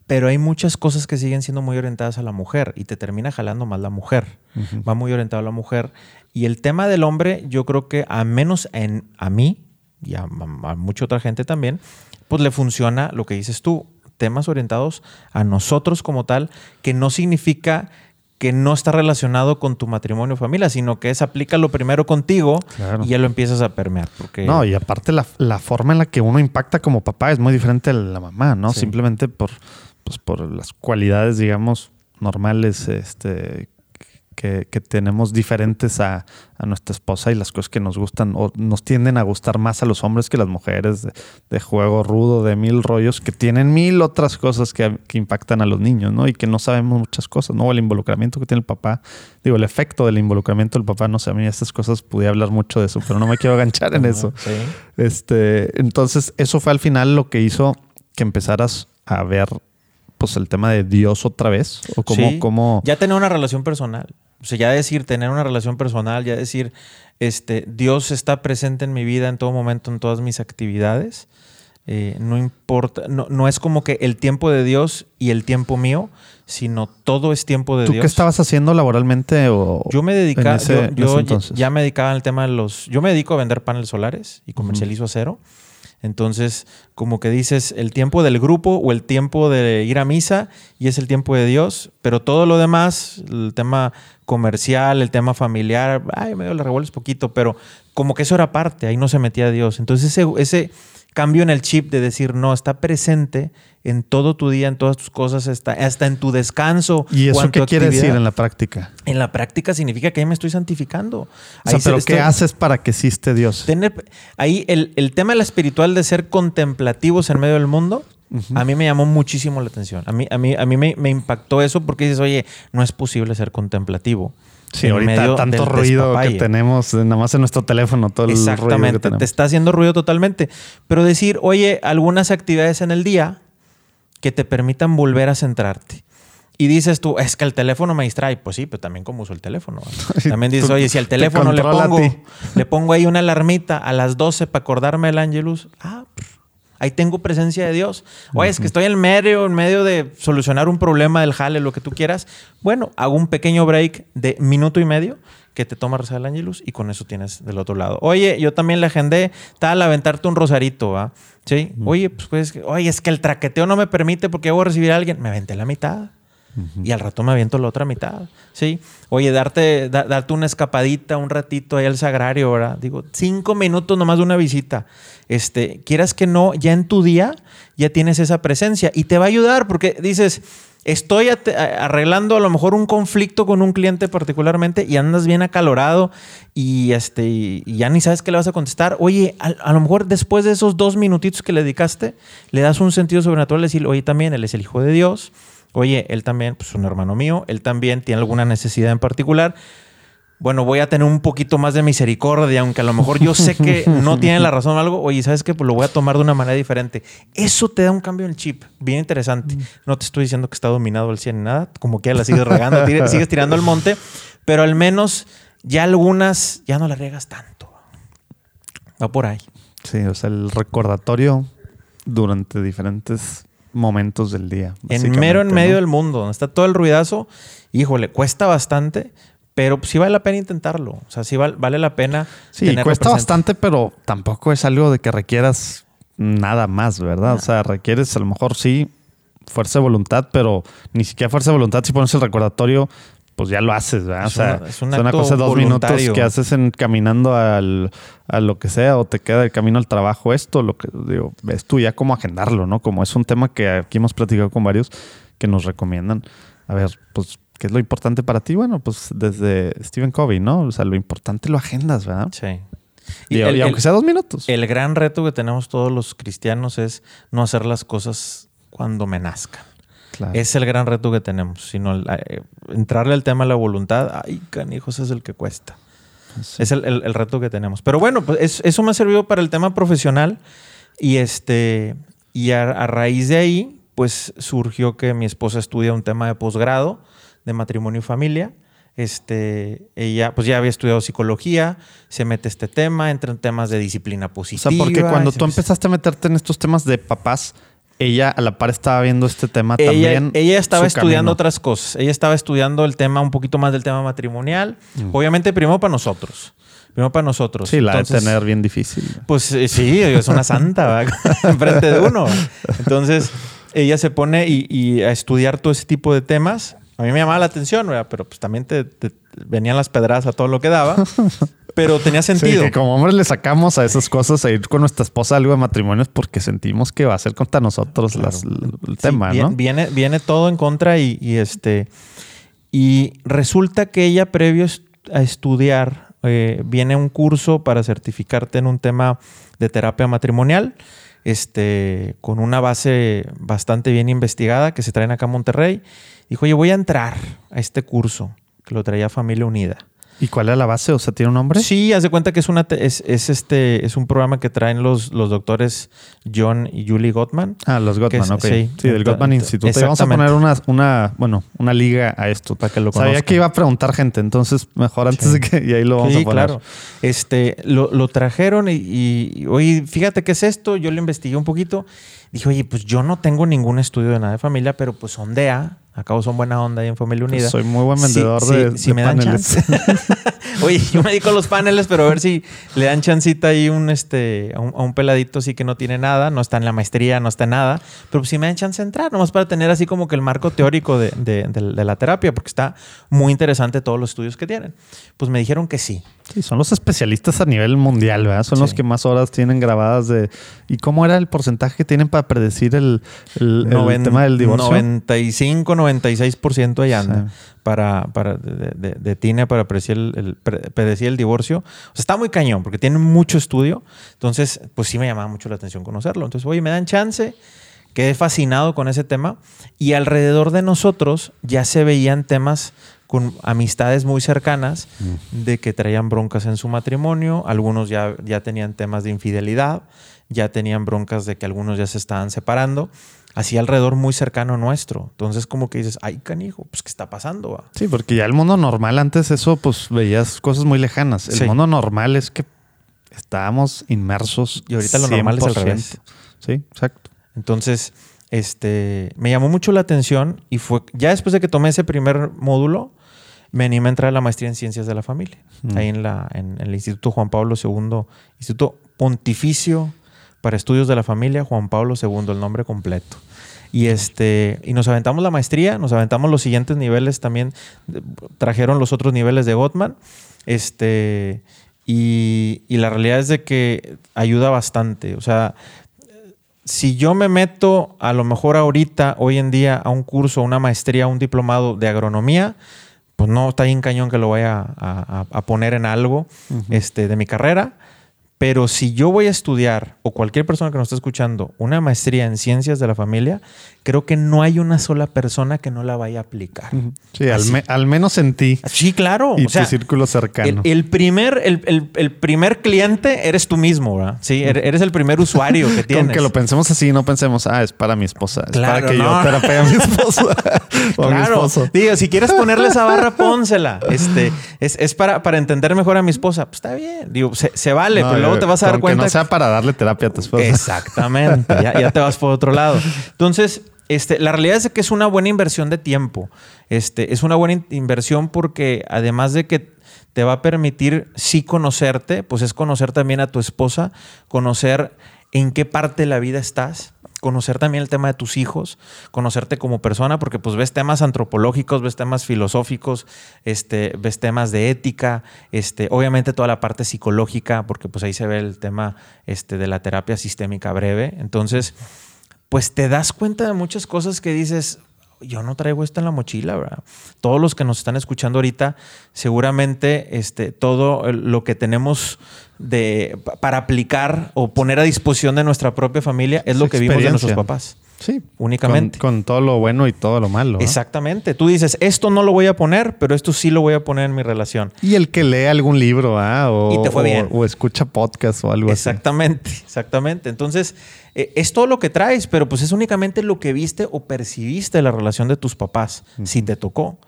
pero hay muchas cosas que siguen siendo muy orientadas a la mujer y te termina jalando más la mujer. Va muy orientado a la mujer. Y el tema del hombre, yo creo que a menos en, a mí y a, a mucha otra gente también, pues le funciona lo que dices tú, temas orientados a nosotros como tal, que no significa que no está relacionado con tu matrimonio o familia, sino que es aplícalo primero contigo Claro. y ya lo empiezas a permear. Porque No, y aparte la, la forma en la que uno impacta como papá es muy diferente a la mamá, ¿no? Sí. Simplemente por, pues, por las cualidades, digamos, normales este, que, que tenemos diferentes a, a nuestra esposa y las cosas que nos gustan o nos tienden a gustar más a los hombres que las mujeres, de, de juego rudo, de mil rollos, que tienen mil otras cosas que, que impactan a los niños, ¿no? Y que no sabemos muchas cosas, ¿no? El involucramiento que tiene el papá, digo, el efecto del involucramiento del papá, no sé, a mí estas cosas pude hablar mucho de eso, pero no me quiero enganchar en eso. Sí. Este, entonces, eso fue al final lo que hizo que empezaras a ver pues el tema de Dios otra vez. O cómo, Sí. cómo- Ya tener una relación personal. O sea, ya decir, tener una relación personal, ya decir, este, Dios está presente en mi vida en todo momento, en todas mis actividades. Eh, no importa, no, no es como que el tiempo de Dios y el tiempo mío, sino todo es tiempo de ¿Tú Dios. qué estabas haciendo laboralmente? O, Yo me dedicaba, yo, ya me dedicaba al tema de los, yo me dedico a vender paneles solares y comercializo acero. Entonces, como que dices, el tiempo del grupo o el tiempo de ir a misa y es el tiempo de Dios, pero todo lo demás, el tema comercial, el tema familiar, ay, medio le revuelves poquito, pero como que eso era parte, ahí no se metía Dios. Entonces, ese, ese cambio en el chip de decir, no, está presente en todo tu día, en todas tus cosas, está, hasta en tu descanso. ¿Y eso qué quiere actividad. decir en la práctica? En la práctica significa que ahí me estoy santificando. O sea, Ahí pero estoy- ¿qué haces para que existe Dios? tener- ahí el, el tema de la espiritual de ser contemplativos en medio del mundo, a mí me llamó muchísimo la atención. A mí, a mí, a mí me, me impactó eso porque dices, oye, no es posible ser contemplativo. Sí, en ahorita medio tanto del ruido que tenemos, eh, nada más en nuestro teléfono, todo el ruido Exactamente, te está haciendo ruido totalmente. Pero decir, oye, algunas actividades en el día que te permitan volver a centrarte. Y dices tú, es que el teléfono me distrae. Pues sí, pero también cómo uso el teléfono. (laughs) También dices, oye, si al te teléfono le pongo, le pongo ahí una alarmita a las 12 para acordarme del Angelus, ah, pff, ahí tengo presencia de Dios. Oye, es que estoy en medio, en medio de solucionar un problema del jale, lo que tú quieras. Bueno, hago un pequeño break de minuto y medio que te toma rezar el Angelus y con eso tienes del otro lado. Oye, yo también le agendé tal aventarte un rosarito, ¿va? Sí. Oye, pues, pues, oye, es que el traqueteo no me permite porque voy a recibir a alguien. Me aventé la mitad. Y al rato me aviento la otra mitad. Sí. Oye, darte, da- darte una escapadita, un ratito ahí al sagrario, ¿verdad? Digo, cinco minutos nomás de una visita. Este, quieras que no, ya en tu día ya tienes esa presencia y te va a ayudar porque dices, estoy arreglando a lo mejor un conflicto con un cliente particularmente y andas bien acalorado y, este, ya ni sabes qué le vas a contestar. Oye, a, a lo mejor después de esos dos minutitos que le dedicaste, le das un sentido sobrenatural, decir, oye, también él es el Hijo de Dios. Oye, él también, pues un hermano mío, él también tiene alguna necesidad en particular. Bueno, voy a tener un poquito más de misericordia, aunque a lo mejor yo sé que no (laughs) tiene la razón o algo. Oye, ¿sabes qué? Pues lo voy a tomar de una manera diferente. Eso te da un cambio en el chip, bien interesante. No te estoy diciendo que está dominado el 100 ni nada, como que la sigues regando, tira- (laughs) sigues tirando al monte, pero al menos ya algunas ya no la riegas tanto. Va por ahí. Sí, o sea, el recordatorio durante diferentes momentos del día. En mero en medio ¿no? del mundo, donde está todo el ruidazo, híjole, cuesta bastante, pero sí vale la pena intentarlo. O sea, sí val- vale la pena. Sí, cuesta presente. bastante, pero tampoco es algo de que requieras nada más, ¿verdad? O sea, requieres a lo mejor sí fuerza de voluntad, pero ni siquiera fuerza de voluntad. Si pones el recordatorio, pues ya lo haces, ¿verdad? Es o sea, una- es un es una cosa de dos minutos que haces en caminando al, a lo que sea o te queda el camino al trabajo. Esto, lo que digo, ves tú ya cómo agendarlo, ¿no? Como es un tema que aquí hemos platicado con varios que nos recomiendan. A ver, pues, ¿qué es lo importante para ti? Bueno, pues desde Stephen Covey, ¿no? O sea, lo importante lo agendas, ¿verdad? Sí. Y, el- y aunque el- sea dos minutos. El gran reto que tenemos todos los cristianos es no hacer las cosas cuando me nazcan. Claro. Es el gran reto que tenemos, sino la- eh, entrarle al tema de la voluntad. Ay, canijos, es el que cuesta. Sí. Es el, el- el reto que tenemos. Pero bueno, pues es- eso me ha servido para el tema profesional. Y este, y a, a raíz de ahí, pues surgió que mi esposa estudia un tema de posgrado de matrimonio y familia. Este, ella pues ya había estudiado psicología, se mete este tema, entra en temas de disciplina O positiva. sea, porque cuando tú empezaste a meterte en estos temas de papás, ella a la par estaba viendo este tema ella, también. ella estaba estudiando camino. otras cosas. Ella estaba estudiando el tema, un poquito más del tema matrimonial. Mm. Obviamente, primero para nosotros. Primero para nosotros. Sí, la Entonces, de tener bien difícil. Pues eh, sí, es una santa, (laughs) (laughs) enfrente de uno. Entonces, ella se pone y, y a estudiar todo ese tipo de temas. A mí me llamaba la atención, ¿verdad? pero pues también te, te- venían las pedradas a todo lo que daba. (laughs) Pero tenía Sí, sentido. que como hombres le sacamos a esas cosas a ir con nuestra esposa a algo de matrimonios porque sentimos que va a ser contra nosotros las- el Sí, tema, ¿no? Viene, viene todo en contra y, y este. Y resulta que ella, previo a estudiar, eh, viene un curso para certificarte en un tema de terapia matrimonial, este, con una base bastante bien investigada que se traen acá a Monterrey. Dijo, oye, voy a entrar a este curso que lo traía Familia Unida. ¿Y cuál es la base? O sea, ¿tiene un nombre? Sí, haz de cuenta que es una es, es este es un programa que traen los, los doctores John y Julie Gottman. Ah, los Gottman, es- ok. sí. Sí, del Gottman Institute. Y Vamos a poner una, una, bueno, una liga a esto. Para que lo Sabía conozcan. que iba a preguntar gente, entonces mejor antes Sí. de que... Y ahí lo vamos sí, a poner. claro. Este, lo, lo trajeron y, y, oye, fíjate qué es esto. Yo lo investigué un poquito. Dije, oye, pues yo no tengo ningún estudio de nada de familia, pero pues ondea. Acabo son buena onda ahí en Familia Unida. Pues soy muy buen Sí, vendedor sí, de, si de me dan paneles. chance. (laughs) Oye, yo me dedico a los paneles, pero a ver si le dan chancita ahí un, este, a, un, a un peladito así que no tiene nada, no está en la maestría, no está en nada, pero pues si me dan chance de entrar, nomás para tener así como que el marco teórico de- de la terapia, porque está muy interesante todos los estudios que tienen. Pues me dijeron que sí. Sí, son los especialistas a nivel mundial, ¿verdad? Son los que más horas tienen grabadas de... ¿Y cómo era el porcentaje que tienen para predecir el, el- tema del divorcio? 95, 96% ahí anda. Sí. Para, para, de, de- de TINE para predecir el, el- pre- predecir el divorcio. O sea, está muy cañón porque tiene mucho estudio. Entonces, pues sí me llamaba mucho la atención conocerlo. Entonces, oye, me dan chance. Quedé fascinado con ese tema. Y alrededor de nosotros ya se veían temas con amistades muy cercanas de que traían broncas en su matrimonio. Algunos ya, ya tenían temas de infidelidad. Ya tenían broncas de que algunos ya se estaban separando así alrededor muy cercano nuestro. Entonces, como que dices, ay, canijo, pues, ¿qué está pasando? va?" Sí, porque ya el mundo normal antes eso, pues veías cosas muy lejanas. El Sí. mundo normal es que estábamos inmersos. Y ahorita lo normal es al 100%. revés. Sí, exacto. Entonces, este, me llamó mucho la atención y fue, ya después de que tomé ese primer módulo, me animé a entrar a la maestría en Ciencias de la Familia, Mm. ahí en, la, en, en el Instituto Juan Pablo II, Instituto Pontificio para Estudios de la Familia, Juan Pablo II, el nombre completo. Y, este, y nos aventamos la maestría, nos aventamos los siguientes niveles también, trajeron los otros niveles de Gottman. Este, y, y la realidad es de que ayuda bastante. O sea, si yo me meto a lo mejor ahorita, hoy en día, a un curso, una maestría, un diplomado de agronomía, pues no está bien cañón que lo vaya a, a- a poner en algo este, de mi carrera. Pero si yo voy a estudiar, o cualquier persona que nos esté escuchando, una maestría en ciencias de la familia, creo que no hay una sola persona que no la vaya a aplicar. Sí, al, me- al menos en ti Sí, claro. y o sea, tu círculo cercano. el primer, el, el- el primer cliente eres tú mismo, ¿verdad? Sí, er- eres el primer usuario que (laughs) Con tienes. que lo pensemos así, no pensemos, ah, es para mi esposa. Es Claro, para que no. yo terapee a mi (laughs) esposa (laughs) o a mi Claro, esposo. digo, si quieres ponerle esa barra, pónsela. Este, es, es para, para entender mejor a mi esposa. Pues está bien. Digo, se, se vale, No, pero luego te vas a dar cuenta. Que no sea para darle terapia a tu esposa. Exactamente. ya, ya te vas por otro lado. Entonces, este, la realidad es que es una buena inversión de tiempo. Este, es una buena in- inversión porque además de que te va a permitir sí conocerte, pues es conocer también a tu esposa, conocer en qué parte de la vida estás, conocer también el tema de tus hijos, conocerte como persona, porque pues ves temas antropológicos, ves temas filosóficos, este, ves temas de ética, este, obviamente toda la parte psicológica, porque pues ahí se ve el tema este, de la terapia sistémica breve. Entonces, pues te das cuenta de muchas cosas que dices, yo no traigo esto en la mochila, ¿verdad? Todos los que nos están escuchando ahorita, seguramente este, todo lo que tenemos de, pa- para aplicar o poner a disposición de nuestra propia familia es lo que vimos de nuestros papás. Sí. Únicamente. Con, con todo lo bueno y todo lo malo. Exactamente. Tú dices, esto no lo voy a poner, pero esto sí lo voy a poner en mi relación. Y el que lee algún libro, ¿ah? O, Y te fue o- bien. o escucha podcast o algo Exactamente, exactamente. Entonces, eh, es todo lo que traes, pero pues es únicamente lo que viste o percibiste de la relación de tus papás, si te tocó.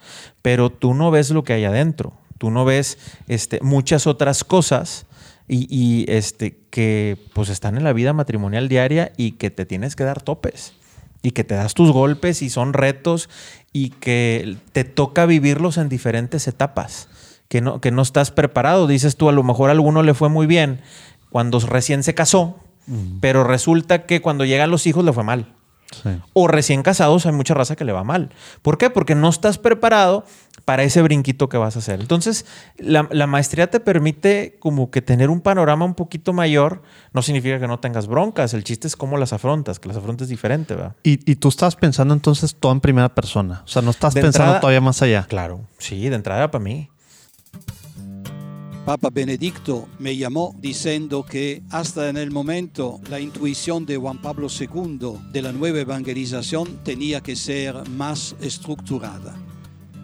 Pero tú no ves lo que hay adentro. Tú no ves este, muchas otras cosas y, y, este, que pues están en la vida matrimonial diaria y que te tienes que dar topes. Y que te das tus golpes y son retos y que te toca vivirlos en diferentes etapas. Que no, que no estás preparado. Dices tú, a lo mejor a alguno le fue muy bien cuando recién se casó, pero resulta que cuando llegan los hijos le fue mal. Sí. O recién casados hay mucha raza que le va mal. ¿Por qué? Porque no estás preparado para ese brinquito que vas a hacer. Entonces, la, la maestría te permite como que tener un panorama un poquito mayor. No significa que no tengas broncas. El chiste es cómo las afrontas, que las afrontes diferente, ¿verdad? Y, y tú estás pensando entonces todo en primera persona. O sea, no estás De pensando entrada- todavía más allá. Claro. Sí, de entrada para mí. Papa Benedicto me llamó diciendo que hasta en el momento la intuición de Juan Pablo II de la nueva evangelización tenía que ser más estructurada.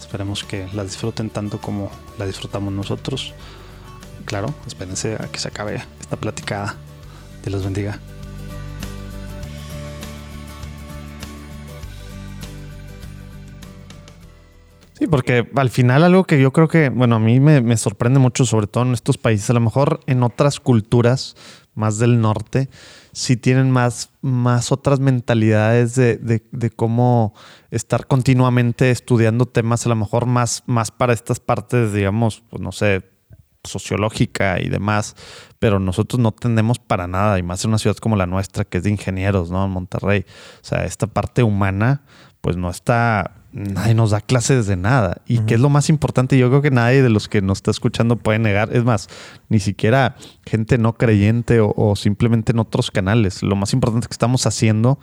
Esperemos que la disfruten tanto como la disfrutamos nosotros. Claro, espérense a que se acabe esta platicada. Dios los bendiga. Sí, porque al final algo que yo creo que, bueno, a mí me, me sorprende mucho, sobre todo en estos países, a lo mejor en otras culturas más del norte, sí tienen más, más otras mentalidades de, de- cómo estar continuamente estudiando temas, a lo mejor más, más para estas partes, digamos, pues no sé, sociológica y demás, pero nosotros no tenemos para nada, y más en una ciudad como la nuestra, que es de ingenieros, ¿no? En Monterrey. O sea, esta parte humana, pues no está, nadie nos da clases de nada. Y que es lo más importante, yo creo que nadie de los que nos está escuchando puede negar, es más, ni siquiera gente no creyente o, o simplemente en otros canales. Lo más importante que estamos haciendo,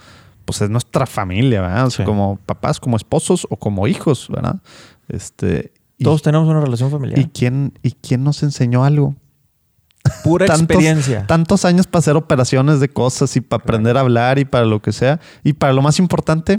pues es nuestra familia, ¿verdad? O sea, Sí. como papás, como esposos o como hijos, ¿verdad? Este, y- Todos tenemos una relación familiar. ¿Y quién, ¿Y quién nos enseñó algo? Pura Tantos- experiencia. Tantos años para hacer operaciones de cosas y para aprender a hablar y para lo que sea. Y para lo más importante,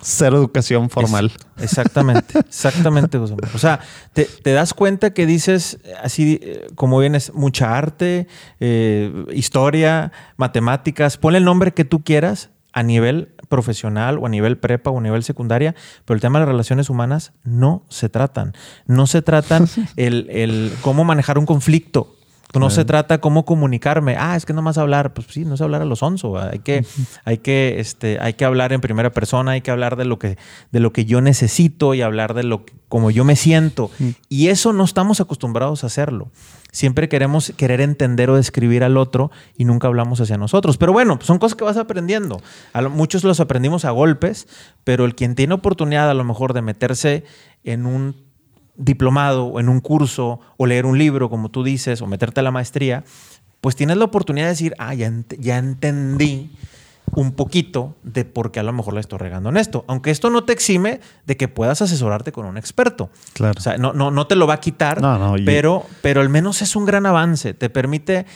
cero educación formal. Es- exactamente, (laughs) exactamente. José Manuel. O sea, te, te das cuenta que dices eh, así eh, como vienes, mucha arte, eh, historia, matemáticas, ponle el nombre que tú quieras a nivel profesional o a nivel prepa o a nivel secundaria, pero el tema de las relaciones humanas no se tratan. No se tratan (laughs) el, el cómo manejar un conflicto. No se trata cómo comunicarme. Ah, es que no más hablar. Pues sí, no es hablar a los onzo. Hay que, hay que, este, hay que hablar en primera persona, hay que hablar de lo que, de lo que yo necesito y hablar de lo que, como yo me siento. Y eso no estamos acostumbrados a hacerlo. Siempre queremos querer entender o describir al otro y nunca hablamos hacia nosotros. Pero bueno, son cosas que vas aprendiendo. A lo- muchos los aprendimos a golpes, pero el quien tiene oportunidad a lo mejor de meterse en un diplomado o en un curso o leer un libro, como tú dices, o meterte a la maestría, pues tienes la oportunidad de decir, ah, ya, ent- ya entendí un poquito de por qué a lo mejor le estoy regando en esto. Aunque esto no te exime de que puedas asesorarte con un experto. Claro. O sea, no, no, no te lo va a quitar, No, no, pero, pero al menos es un gran avance. Te permite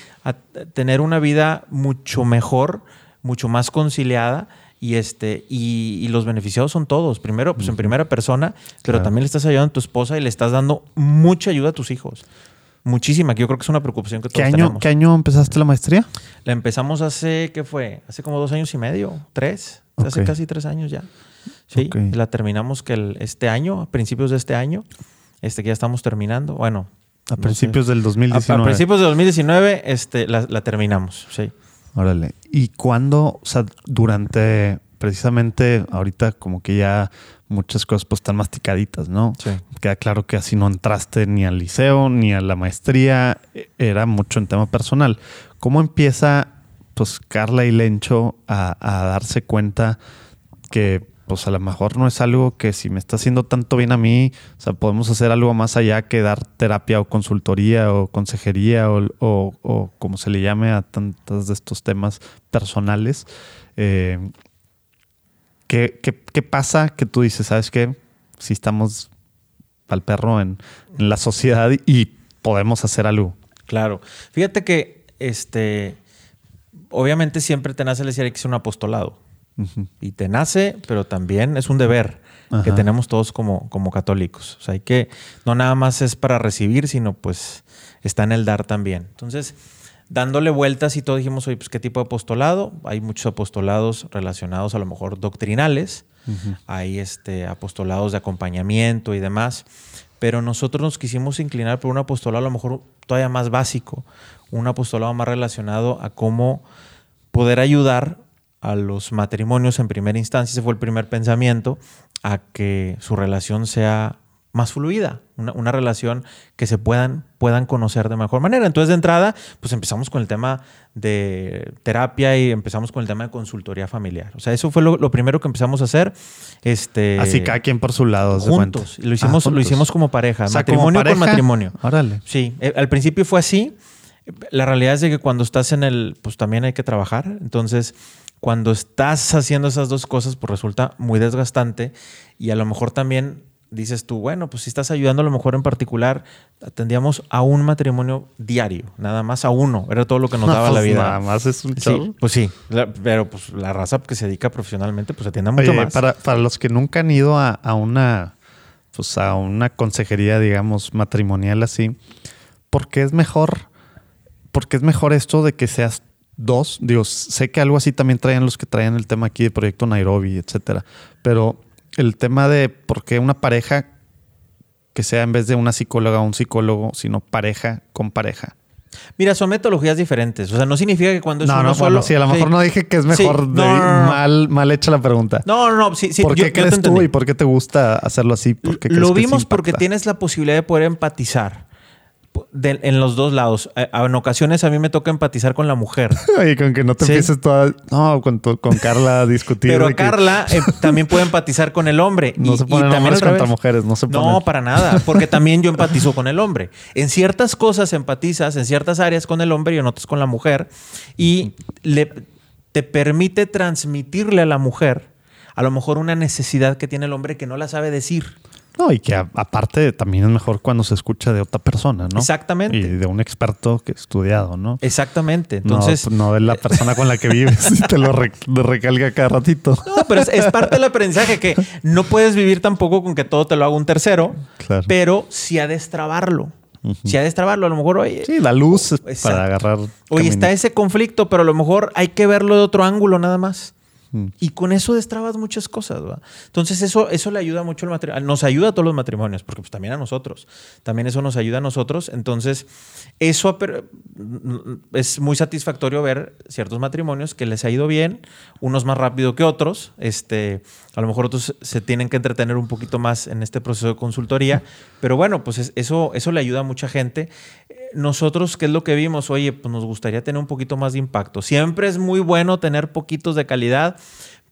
tener una vida mucho mejor, mucho más conciliada. Y, este, y, y los beneficiados son todos. Primero, pues en primera persona, pero Claro. también le estás ayudando a tu esposa y le estás dando mucha ayuda a tus hijos. Muchísima, que yo creo que es una preocupación que ¿Qué todos año, tenemos. ¿Qué año empezaste la maestría? La empezamos hace, ¿qué fue? Hace como dos años y medio, tres. Hace casi tres años ya. Sí, la terminamos que el- este año, a principios de este año, este que ya estamos terminando. Bueno, A no principios del sé. A- 2019. A, principios de 2019 este, la, la terminamos, sí. Órale. ¿Y cuándo, o sea, durante precisamente ahorita como que ya muchas cosas pues están masticaditas, ¿no? Sí. Queda claro que así no entraste ni al liceo ni a la maestría, e- era mucho en tema personal. ¿Cómo empieza pues Carla y Lencho a, a darse cuenta que pues a lo mejor no es algo que si me está haciendo tanto bien a mí, o sea, podemos hacer algo más allá que dar terapia o consultoría o consejería o, o- o como se le llame a tantos de estos temas personales. Eh, ¿qué, qué, pasa que tú dices, sabes qué? Si estamos al perro en, la sociedad y podemos hacer algo. Claro. Fíjate que, este, obviamente siempre te nace el decir hay que ser un apostolado. Ujú. Y te nace, pero también es un deber que Ajá. tenemos todos como, como católicos. O sea, hay que, no nada más es para recibir, sino pues está en el dar también. Entonces, dándole vueltas y todo dijimos, oye, pues qué tipo de apostolado. Hay muchos apostolados relacionados a lo mejor doctrinales. Hay este, apostolados de acompañamiento y demás. Pero nosotros nos quisimos inclinar por un apostolado a lo mejor todavía más básico. Un apostolado más relacionado a cómo poder ayudar a los matrimonios en primera instancia, ese fue el primer pensamiento, a que su relación sea más fluida, una, una relación que se puedan, puedan conocer de mejor manera. Entonces, de entrada, pues empezamos con el tema de terapia y empezamos con el tema de consultoría familiar. O sea, eso fue lo, lo primero que empezamos a hacer. Este, Así cada quien por su lado. juntos. Lo hicimos, Ah, lo juntos. hicimos como pareja, O sea, como matrimonio con (laughs) matrimonio. Órale. Sí, eh, al principio fue así. La realidad es de que cuando estás en el, pues también hay que trabajar. Entonces, cuando estás haciendo esas dos cosas, pues resulta muy desgastante y a lo mejor también dices tú, bueno, pues si estás ayudando a lo mejor en particular, atendíamos a un matrimonio diario, nada más a uno, era todo lo que nos daba la vida. Nada más es un Sí, show. pues sí, la- pero pues la raza que se dedica profesionalmente, pues atiende a mucho Oye, más. Para, para los que nunca han ido a, a una pues a una consejería, digamos, matrimonial así, ¿por qué es mejor? Porque es mejor esto de que seas dos. Digo, sé que algo así también traían los que traían el tema aquí de Proyecto Nairobi, etcétera. Pero el tema de por qué una pareja que sea en vez de una psicóloga o un psicólogo, sino pareja con pareja. Mira, son metodologías diferentes. O sea, no significa que cuando es No, uno no, solo. bueno, sí, a lo mejor Sí. no dije que es Sí, mejor. no, de- no, no, no. Mal, mal hecha la pregunta. No, no, no. Sí, sí, ¿Por yo- qué crees tú y por qué te gusta hacerlo así? ¿Por qué crees Lo que vimos porque tienes la posibilidad de poder empatizar de- en los dos lados. Eh, En ocasiones a mí me toca empatizar con la mujer. (laughs) Y con que no te Sí. empieces toda. No, con, tu- con Carla a discutir. Pero que Carla eh, (laughs) también puede empatizar con el hombre. No Y- se y ponen también contra mujeres, no se No, para nada, porque (laughs) también yo empatizo con el hombre. En ciertas cosas empatizas, en ciertas áreas con el hombre y en otras con la mujer. Y le, te permite transmitirle a la mujer a lo mejor una necesidad que tiene el hombre que no la sabe decir. No, y que a- aparte también es mejor cuando se escucha de otra persona, ¿no? Exactamente. Y de un experto que estudiado, ¿no? Exactamente. No, Entonces, no, de la persona con la que vives y te lo re- lo recalca cada ratito. (laughs) No, pero es, es parte del aprendizaje que no puedes vivir tampoco con que todo te lo haga un tercero, Claro. pero sí ha de destrabarlo. Sí ha de destrabarlo. A lo mejor, oye, Sí, la luz para agarrar. oye, camino. está ese conflicto, pero a lo mejor hay que verlo de otro ángulo nada más. Mm. Y con eso destrabas muchas cosas. ¿va? Entonces eso, eso le ayuda mucho al matrimonio. Nos ayuda a todos los matrimonios, porque pues, también a nosotros. También eso nos ayuda a nosotros. Entonces eso per- es muy satisfactorio ver ciertos matrimonios que les ha ido bien, unos más rápido que otros. Este, a lo mejor otros se tienen que entretener un poquito más en este proceso de consultoría. Pero bueno, pues es- eso, eso le ayuda a mucha gente. Nosotros, ¿qué es lo que vimos? Oye, pues nos gustaría tener un poquito más de impacto. Siempre es muy bueno tener poquitos de calidad,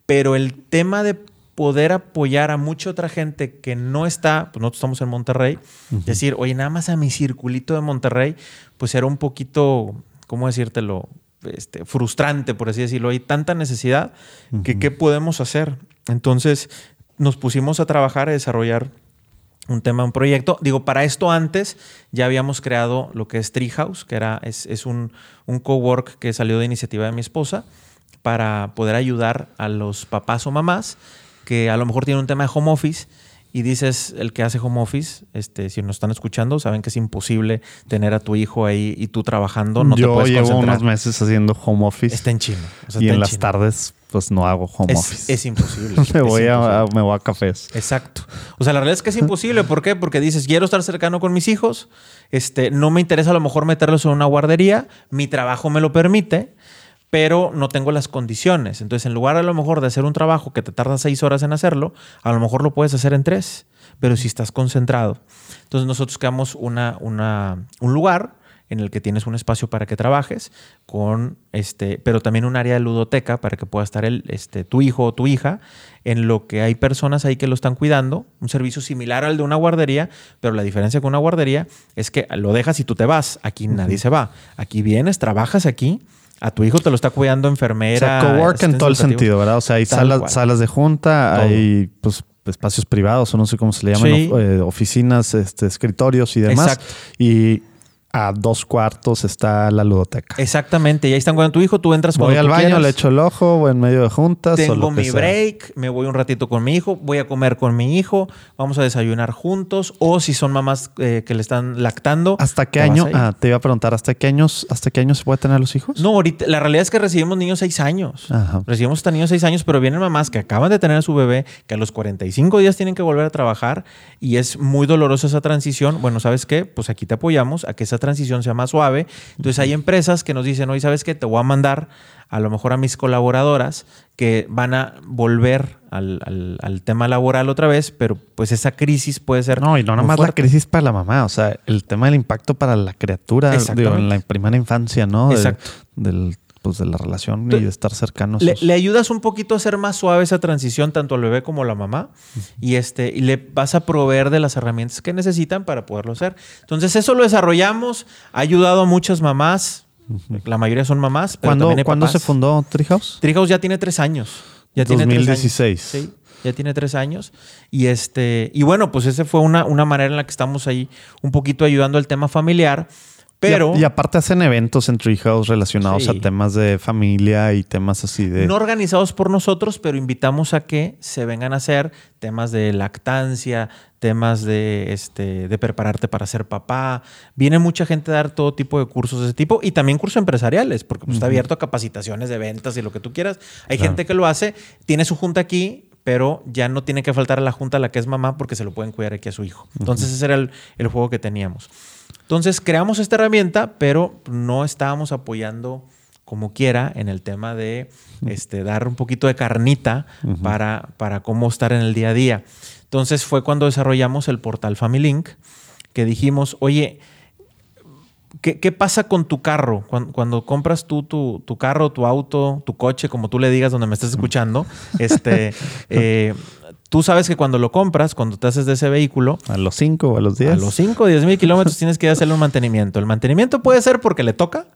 pero el tema de poder apoyar a mucha otra gente que no está, pues nosotros estamos en Monterrey, decir, oye, nada más a mi circulito de Monterrey, pues era un poquito, ¿cómo decírtelo? Este, frustrante, por así decirlo. Hay tanta necesidad que ¿qué podemos hacer? Entonces nos pusimos a trabajar, a desarrollar un tema, un proyecto. Digo, para esto antes ya habíamos creado lo que es Treehouse, que era, es, es un, un cowork que salió de iniciativa de mi esposa para poder ayudar a los papás o mamás que a lo mejor tienen un tema de home office y dices, el que hace home office, este, si nos están escuchando, saben que es imposible tener a tu hijo ahí y tú trabajando, no Yo te puedes llevo concentrar. unos meses haciendo home office Está en chino. o sea, y en las tardes pues no hago home Es, office. es imposible. (laughs) me, Es voy a, imposible. me voy a cafés. Exacto. O sea, la realidad es que es imposible. ¿Por qué? Porque dices, quiero estar cercano con mis hijos, este, no me interesa a lo mejor meterlos en una guardería, mi trabajo me lo permite, pero no tengo las condiciones. Entonces, en lugar a lo mejor de hacer un trabajo que te tarda seis horas en hacerlo, a lo mejor lo puedes hacer en tres, pero si estás concentrado. Entonces, nosotros creamos una, una, un lugar en el que tienes un espacio para que trabajes, con este, pero también un área de ludoteca para que pueda estar el, este, tu hijo o tu hija, en lo que hay personas ahí que lo están cuidando, un servicio similar al de una guardería, pero la diferencia con una guardería es que lo dejas y tú te vas, aquí nadie se va, aquí vienes, trabajas aquí, a tu hijo te lo está cuidando O enfermera. sea, cowork en asistente todo el sentido, ¿verdad? O sea, hay Tal salas, de junta, Todo. hay pues espacios privados o no sé cómo se le llaman, Sí. eh, oficinas, este, escritorios y demás. Exacto. Y a dos cuartos está la ludoteca. Exactamente, y ahí están cuidando a tu hijo, tú entras Voy cuando al tú baño, quieras. le echo el ojo, o en medio de juntas. o Tengo que mi sea. break, me voy un ratito con mi hijo, voy a comer con mi hijo, vamos a desayunar juntos, o si son mamás eh, que le están lactando. ¿Hasta qué año? Ah, te iba a preguntar, ¿hasta qué años, hasta qué años se puede tener los hijos? No, ahorita, la realidad es que recibimos niños seis años. Ajá. Recibimos hasta niños seis años, pero vienen mamás que acaban de tener a su bebé, que a los 45 días tienen que volver a trabajar y es muy dolorosa esa transición. Bueno, ¿sabes qué? Pues aquí te apoyamos a que esa transición sea más suave. Entonces hay empresas que nos dicen, oye, ¿sabes qué? Te voy a mandar a lo mejor a mis colaboradoras que van a volver al, al- al tema laboral otra vez, pero pues esa crisis puede ser... No, y no nada más la crisis para la mamá, o sea, el tema del impacto para la criatura, digo, en la primera infancia, ¿no? De- Exacto. del, pues de la relación Tú- y de estar cercanos. Le, le ayudas un poquito a hacer más suave esa transición, tanto al bebé como a la mamá, y, este, y le vas a proveer de las herramientas que necesitan para poderlo hacer. Entonces, eso lo desarrollamos, ha ayudado a muchas mamás, la mayoría son mamás, pero ¿Cuándo, hay ¿cuándo se fundó Treehouse? Treehouse ya tiene tres años. Ya tiene tres años. 2016. Sí, ya tiene tres años. Y este, y bueno, pues ese fue una, una manera en la que estamos ahí un poquito ayudando al tema familiar. Pero Y, y aparte hacen eventos en Treehouse relacionados Sí. a temas de familia y temas así de... no organizados por nosotros, pero invitamos a que se vengan a hacer temas de lactancia, temas de, este, de prepararte para ser papá. Viene mucha gente a dar todo tipo de cursos de ese tipo y también cursos empresariales, porque pues, está abierto a capacitaciones de ventas y lo que tú quieras. Hay Claro. gente que lo hace, tiene su junta aquí, pero ya no tiene que faltar a la junta a la que es mamá porque se lo pueden cuidar aquí a su hijo. Entonces ese era el, el juego que teníamos. Entonces creamos esta herramienta, pero no estábamos apoyando como quiera en el tema de este, dar un poquito de carnita para, para cómo estar en el día a día. Entonces fue cuando desarrollamos el portal FamilyLink, que dijimos, oye, ¿qué, qué pasa con tu carro? Cuando, cuando compras tú tu, tu carro, tu auto, tu coche, como tú le digas donde me estés escuchando, este, (laughs) eh, tú sabes que cuando lo compras, cuando te haces de ese vehículo, A los 5 o a los 10. a los 5 o 10 mil kilómetros tienes que hacerle un mantenimiento. El mantenimiento puede ser porque le toca,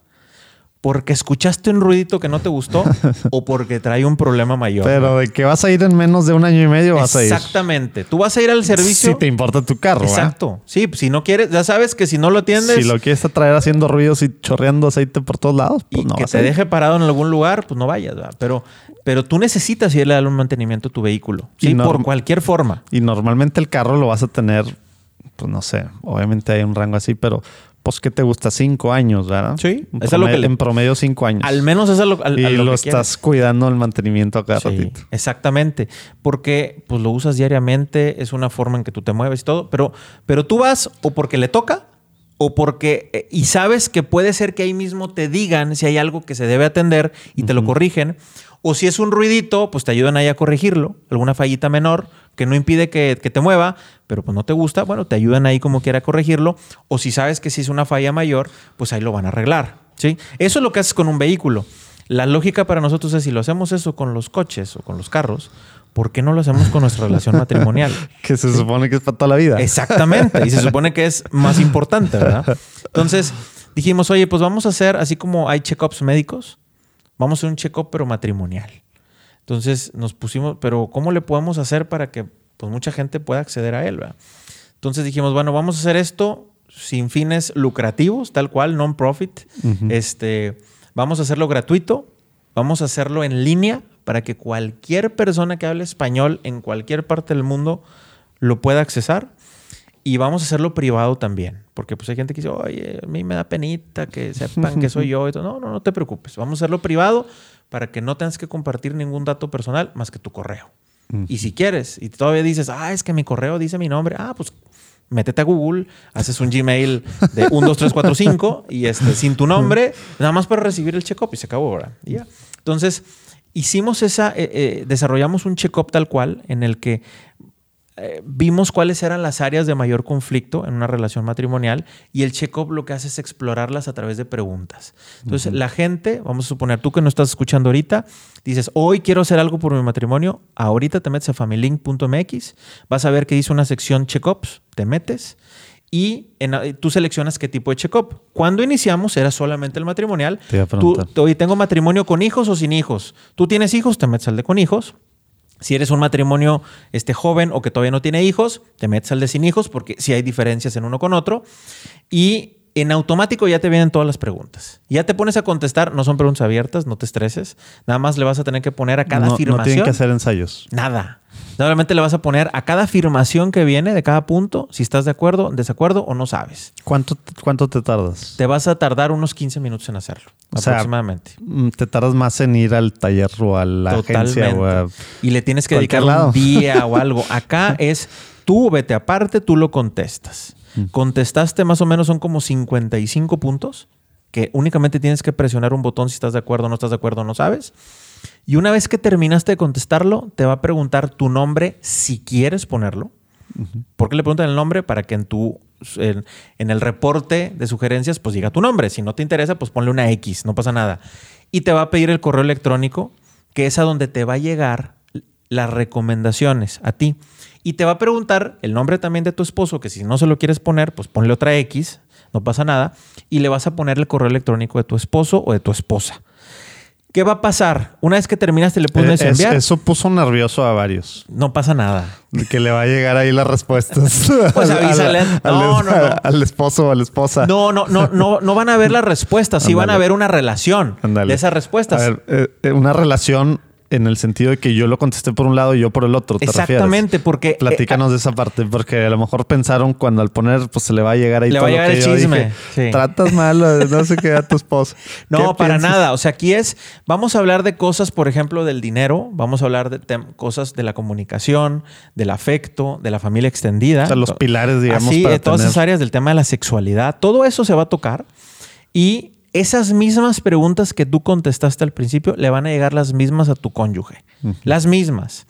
porque escuchaste un ruidito que no te gustó (laughs) o porque trae un problema mayor. Pero de que vas a ir en menos de un año y medio vas a ir. Exactamente. Tú vas a ir al servicio. Si te importa tu carro, ¿verdad? Exacto. Sí, pues, si no quieres, ya sabes que si no lo atiendes Si lo quieres traer haciendo ruidos y chorreando aceite por todos lados, pues y no que vas te a ir. deje parado en algún lugar, pues no vayas. ¿verdad? Pero, pero tú necesitas irle a dar un mantenimiento a tu vehículo. Sí, no- por cualquier forma. Y normalmente el carro lo vas a tener, pues no sé, obviamente hay un rango así, pero pues ¿qué te gusta? Cinco años, ¿verdad? Sí, En es lo que promedio- le- En promedio cinco años. Al menos eso es lo, al- y a lo lo, que estás cuidando el mantenimiento a cada Sí, ratito. exactamente. Porque pues lo usas diariamente, es una forma en que tú te mueves y todo, pero, pero tú vas o porque le toca o porque eh, y sabes que puede ser que ahí mismo te digan si hay algo que se debe atender y te lo corrigen. O si es un ruidito, pues te ayudan ahí a corregirlo, alguna fallita menor que no impide que, que te mueva, pero pues no te gusta, bueno, te ayudan ahí como quiera a corregirlo. O si sabes que si es una falla mayor, pues ahí lo van a arreglar. ¿sí? Eso es lo que haces con un vehículo. La lógica para nosotros es si lo hacemos eso con los coches o con los carros, ¿por qué no lo hacemos con nuestra relación (laughs) matrimonial? Que se supone que es para toda la vida. Exactamente. Y se supone que es más importante, ¿verdad? Entonces dijimos, oye, pues vamos a hacer, así como hay check-ups médicos, vamos a hacer un check-up pero matrimonial. Entonces nos pusimos, pero ¿cómo le podemos hacer para que pues, mucha gente pueda acceder a él? ¿verdad? Entonces dijimos, bueno, vamos a hacer esto sin fines lucrativos, tal cual, non-profit. este, vamos a hacerlo gratuito, vamos a hacerlo en línea para que cualquier persona que hable español en cualquier parte del mundo lo pueda accesar. Y vamos a hacerlo privado también. Porque pues hay gente que dice, oye, a mí me da penita que sepan que soy (laughs) yo. Y todo. No, no, no te preocupes. Vamos a hacerlo privado para que no tengas que compartir ningún dato personal más que tu correo. Y si quieres, y todavía dices, ah, es que mi correo dice mi nombre, ah, pues métete a Google, haces un Gmail de 1, 2, 3, 4, 5 y este, sin tu nombre, nada más para recibir el check-up y se acabó ahora. Ya. Entonces, hicimos esa, eh, eh, desarrollamos un check-up tal cual en el que eh, vimos cuáles eran las áreas de mayor conflicto en una relación matrimonial y el check-up lo que hace es explorarlas a través de preguntas. Entonces, la gente, vamos a suponer, tú que no estás escuchando ahorita, dices, hoy quiero hacer algo por mi matrimonio, ahorita te metes a familylink.mx, vas a ver que dice una sección check-ups, te metes y en, tú seleccionas qué tipo de check-up. Cuando iniciamos era solamente el matrimonial. Te tú, hoy tengo matrimonio con hijos o sin hijos. Tú tienes hijos, te metes al de con hijos. Si eres un matrimonio este, joven o que todavía no tiene hijos, te metes al de sin hijos porque si hay diferencias en uno con otro. Y en automático ya te vienen todas las preguntas. Ya te pones a contestar, no son preguntas abiertas, no te estreses. Nada más le vas a tener que poner a cada afirmación. No tienen que hacer ensayos. Nada. Solamente le vas a poner a cada afirmación que viene de cada punto si estás de acuerdo, desacuerdo o no sabes. ¿Cuánto, cuánto te tardas? Te vas a tardar unos 15 minutos en hacerlo, aproximadamente. Mm, te tardas más en ir al taller o a la agencia o Y le tienes que dedicar un día o (laughs) algo. Acá es tú vete aparte, tú lo contestas. Mm. Contestaste más o menos son como 55 puntos que únicamente tienes que presionar un botón si estás de acuerdo no estás de acuerdo, no sabes. Y una vez que terminaste de contestarlo, te va a preguntar tu nombre si quieres ponerlo. ¿Por qué le preguntan el nombre? Para que en tu en, el reporte de sugerencias pues diga tu nombre. Si no te interesa, pues ponle una X, no pasa nada. Y te va a pedir el correo electrónico, que es a donde te va a llegar las recomendaciones a ti. Y te va a preguntar el nombre también de tu esposo, que si no se lo quieres poner, pues ponle otra X, no pasa nada. Y le vas a poner el correo electrónico de tu esposo o de tu esposa. ¿Qué va a pasar? Una vez que terminaste, le pones eh, enviar. Eso puso nervioso a varios. No pasa nada. Que le va a llegar ahí las respuestas. (laughs) pues avísale. no, no, no. (laughs) Al esposo o a la esposa. No, no, no, no, no van a ver las (laughs) respuestas. Sí van a ver una relación de esas respuestas. A ver, eh, eh, una relación en el sentido de que yo lo contesté por un lado y yo por el otro. ¿te Exactamente, porque. Eh, Platícanos de esa parte, porque a lo mejor pensaron cuando al poner, pues se le va a llegar ahí le todo va a llegar el chisme. Tratas mal, no sé qué a tu esposa. (laughs) No, para nada. O sea, aquí es. Vamos a hablar de cosas, por ejemplo, del dinero. Vamos a hablar de cosas de la comunicación, del afecto, de la familia extendida. O sea, los pilares, digamos. Sí, de todas esas áreas del tema de la sexualidad. Todo eso se va a tocar. Y esas mismas preguntas que tú contestaste al principio le van a llegar las mismas a tu cónyuge. Las mismas.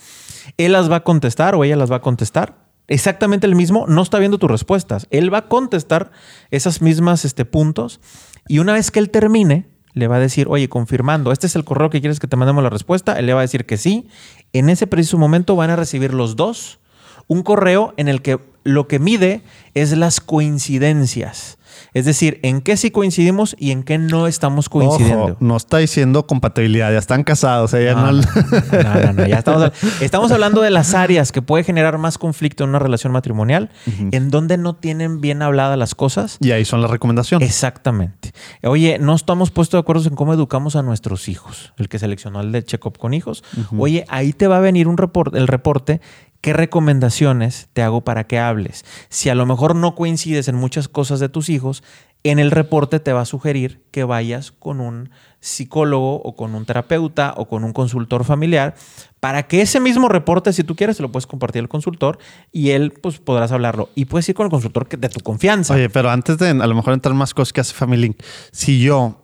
Él las va a contestar o ella las va a contestar. Exactamente el mismo, no está viendo tus respuestas. Él va a contestar esas mismas este, puntos y una vez que él termine, le va a decir, oye, confirmando, este es el correo que quieres que te mandemos la respuesta. Él le va a decir que sí. En ese preciso momento van a recibir los dos un correo en el que lo que mide es las coincidencias. Es decir, en qué sí coincidimos y en qué no estamos coincidiendo. no está diciendo compatibilidad, ya están casados. no, no, no, ya estamos, (laughs) estamos, hablando de las áreas que puede generar más conflicto en una relación matrimonial, en donde no tienen bien habladas las cosas. Y ahí son las recomendaciones. Exactamente. Oye, no estamos puestos de acuerdo en cómo educamos a nuestros hijos. El que seleccionó el de check-up con hijos. Oye, ahí te va a venir un reporte, el reporte ¿Qué recomendaciones te hago para que hables? Si a lo mejor no coincides en muchas cosas de tus hijos, en el reporte te va a sugerir que vayas con un psicólogo o con un terapeuta o con un consultor familiar para que ese mismo reporte, si tú quieres, se lo puedes compartir al consultor y él pues podrás hablarlo. Y puedes ir con el consultor de tu confianza. Oye, pero antes de a lo mejor entrar más cosas que hace Family si yo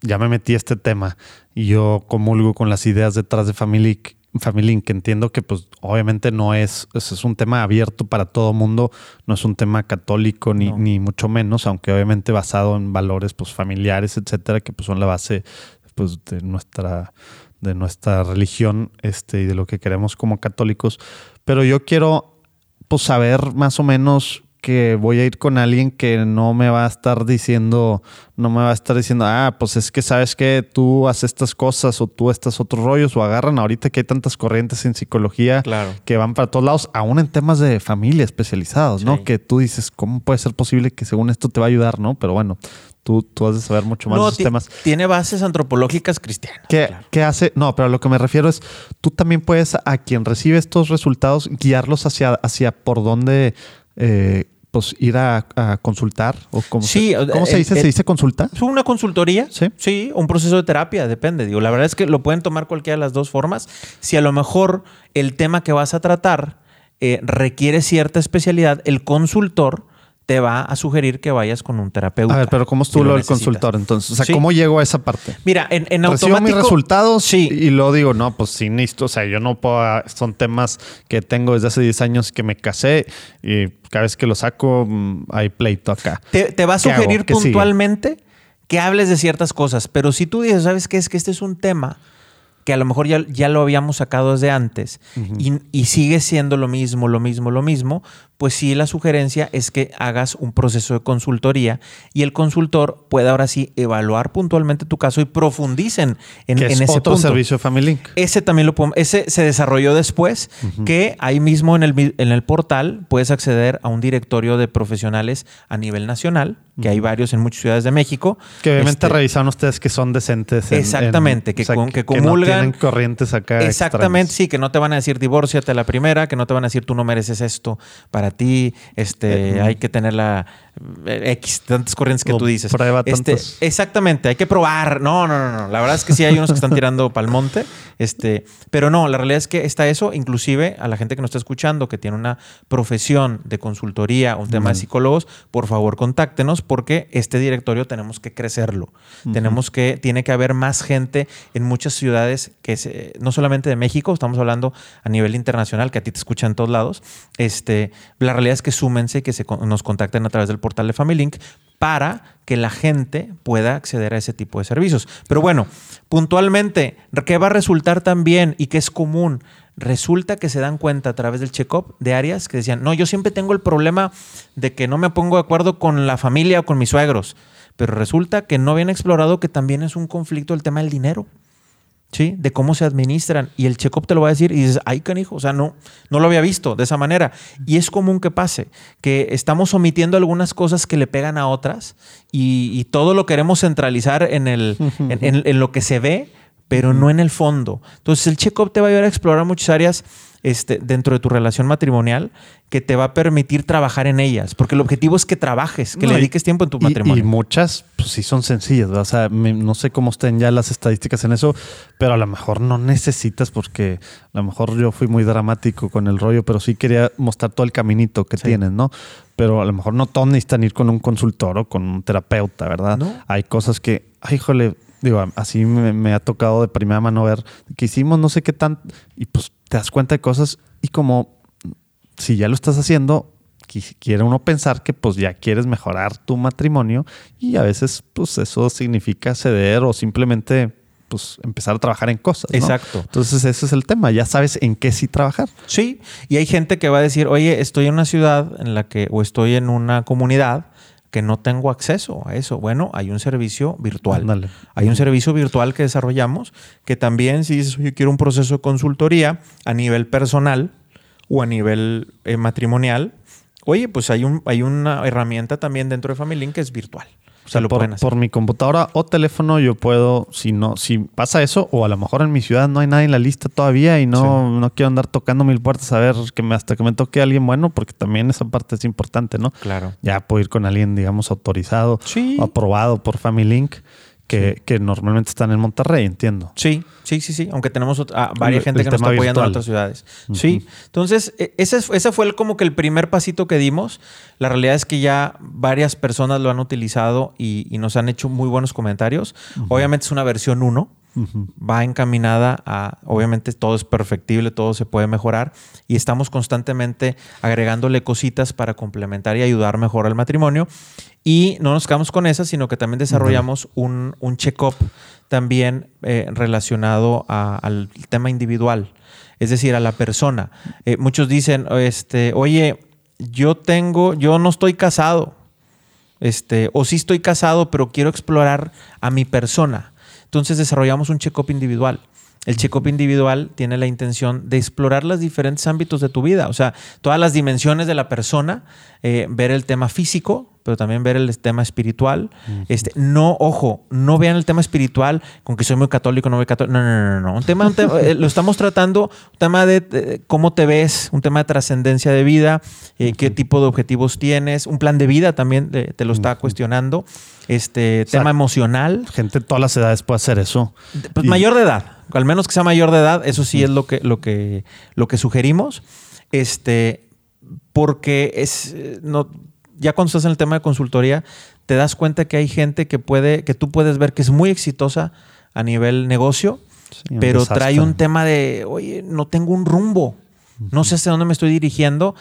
ya me metí a este tema y yo comulgo con las ideas detrás de Family Family que entiendo que pues obviamente no es, es, un tema abierto para todo mundo, no es un tema católico ni, ni mucho menos, aunque obviamente basado en valores pues familiares, etcétera, que pues son la base pues de nuestra de nuestra religión este y de lo que queremos como católicos, pero yo quiero pues saber más o menos que voy a ir con alguien que no me va a estar diciendo, no me va a estar diciendo, ah, pues es que sabes que tú haces estas cosas o tú estas otros rollos o agarran ahorita que hay tantas corrientes en psicología que van para todos lados, aún en temas de familia especializados, ¿no? Que tú dices, ¿cómo puede ser posible que según esto te va a ayudar, ¿no? Pero bueno, Tú, tú, has de saber mucho más de esos temas. Tiene bases antropológicas cristianas. ¿Qué, ¿Qué, hace? No, pero a lo que me refiero es, tú también puedes a quien recibe estos resultados guiarlos hacia, hacia por dónde eh, pues ir a, a consultar o cómo Sí, se, ¿cómo se dice? el- ¿Se dice consulta? ¿Es una consultoría? Sí. Sí, un proceso de terapia, depende. Digo, la verdad es que lo pueden tomar cualquiera de las dos formas. Si a lo mejor el tema que vas a tratar eh, requiere cierta especialidad, el consultor te va a sugerir que vayas con un terapeuta. A ver, pero ¿cómo si estuvo lo del consultor entonces? O sea, Sí. ¿cómo llego a esa parte? Mira, en, en Recibo automático... mis resultados Sí. y luego digo, no, pues sí, necesito, o sea, yo no puedo, son temas que tengo desde hace 10 años que me casé y cada vez que lo saco mm, hay pleito acá. Te, te va a sugerir puntualmente que hables de ciertas cosas, pero si tú dices, ¿sabes qué? Es que este es un tema que a lo mejor ya, ya lo habíamos sacado desde antes y, y sigue siendo lo mismo, lo mismo, lo mismo, pues sí la sugerencia es que hagas un proceso de consultoría y el consultor pueda ahora sí evaluar puntualmente tu caso y profundicen en, que en es ese otro punto. servicio Family Link. Ese también lo podemos, ese se desarrolló después, que ahí mismo en el, en el portal puedes acceder a un directorio de profesionales a nivel nacional, que hay varios en muchas ciudades de México. Que obviamente Este, revisaron ustedes que son decentes. en- Exactamente, en- que con- que no comulgan. tienen corrientes acá. Exactamente, extrañas. sí, que no te van a decir divórciate a la primera, que no te van a decir tú no mereces esto para ti, este, hay que tener la eh, X, tantas corrientes que O tú dices. prueba Este, exactamente, hay que probar. No, no, no, no. La verdad es que sí hay unos que están tirando (laughs) pal monte. Este, pero no, la realidad es que está eso, inclusive a la gente que nos está escuchando, que tiene una profesión de consultoría, un tema de psicólogos, por favor contáctenos porque este directorio tenemos que crecerlo. Tenemos que, tiene que haber más gente en muchas ciudades que se- no solamente de México, estamos hablando a nivel internacional, que a ti te escuchan en todos lados. Este, la realidad es que súmense y que se, nos contacten a través del portal de Family Link para que la gente pueda acceder a ese tipo de servicios. Pero bueno, puntualmente, ¿qué va a resultar también y que es común? Resulta que se dan cuenta a través del check-up de áreas que decían, no, yo siempre tengo el problema de que no me pongo de acuerdo con la familia o con mis suegros, pero resulta que no habían explorado que también es un conflicto el tema del dinero. ¿Sí? De cómo se administran. Y el check-up te lo va a decir y dices, ay, canijo, o sea, no, no lo había visto de esa manera. Y es común que pase, que estamos omitiendo algunas cosas que le pegan a otras y, y todo lo queremos centralizar en, el, (laughs) en, en- en lo que se ve, pero no en el fondo. Entonces, el check-up te va a ayudar a explorar muchas áreas este, dentro de tu relación matrimonial que te va a permitir trabajar en ellas, porque el objetivo es que trabajes, que No, le dediques tiempo en tu Y- matrimonio. Y, muchas, pues sí son sencillas. ¿verdad? O sea, me- no sé cómo estén ya las estadísticas en eso, pero a lo mejor no necesitas porque a lo mejor yo fui muy dramático con el rollo, pero sí quería mostrar todo el caminito que Sí. tienes, ¿no? Pero a lo mejor no todos necesitan ir con un consultor o con un terapeuta, ¿verdad? No. Hay cosas que, ay, híjole, digo, así me, me ha tocado de primera mano ver que hicimos no sé qué tan, y pues te das cuenta de cosas y como si ya lo estás haciendo, qui- quiere uno pensar que pues ya quieres mejorar tu matrimonio y a veces pues eso significa ceder o simplemente pues empezar a trabajar en cosas. ¿no? Exacto. Entonces ese es el tema, ya sabes en qué sí trabajar. Sí, y hay gente que va a decir, oye, estoy en una ciudad en la que, o estoy en una comunidad que no tengo acceso a eso. Bueno, hay un servicio virtual. Hay un servicio virtual que desarrollamos que también, si dices, oye, quiero un proceso de consultoría a nivel personal o a nivel eh, matrimonial, oye, pues hay, un, hay una herramienta también dentro de Family Link que es virtual. O sea, lo por, pueden hacer. por mi computadora o teléfono yo puedo, si no, si pasa eso, o a lo mejor en mi ciudad no hay nadie en la lista todavía y no, no quiero andar tocando mil puertas a ver que me, hasta que me toque alguien bueno, porque también esa parte es importante, ¿no? Claro. Ya puedo ir con alguien, digamos, autorizado Sí. o aprobado por Family Link, que, que normalmente están en Monterrey, entiendo. Sí, sí, sí, sí. Aunque tenemos a varias El- gente el que nos está apoyando en virtual. otras ciudades. Sí. Entonces, e- ese, es- ese fue el, como que el primer pasito que dimos. La realidad es que ya varias personas lo han utilizado y, y nos han hecho muy buenos comentarios. Obviamente es una versión 1. Va encaminada a, obviamente todo es perfectible, todo se puede mejorar y estamos constantemente agregándole cositas para complementar y ayudar mejor al matrimonio. Y no nos quedamos con esas, sino que también desarrollamos un, un check-up también eh, relacionado a- al tema individual, es decir, a la persona. Eh, muchos dicen, este, oye, yo tengo, yo no estoy casado, este, o sí estoy casado, pero quiero explorar a mi persona. Entonces desarrollamos un check-up individual. El check-up individual tiene la intención de explorar los diferentes ámbitos de tu vida, o sea, todas las dimensiones de la persona, eh, ver el tema físico, pero también ver el tema espiritual. este, no, ojo, no vean el tema espiritual con que soy muy católico, no voy católico. No, no, no, no. Un tema, un tema (laughs) eh, lo estamos tratando, un tema de, de cómo te ves, un tema de trascendencia de vida, eh, qué tipo de objetivos tienes, un plan de vida también te, te lo está cuestionando. Este sea, tema emocional. Gente de todas las edades puede hacer eso. Pues Y- mayor de edad, al menos que sea mayor de edad, eso sí es lo que, lo que, lo que sugerimos. Este, porque es eh, no, ya cuando estás en el tema de consultoría, te das cuenta que hay gente que puede, que tú puedes ver que es muy exitosa a nivel negocio, Sí, pero trae un tema de, oye, no tengo un rumbo, no sé hacia dónde me estoy dirigiendo.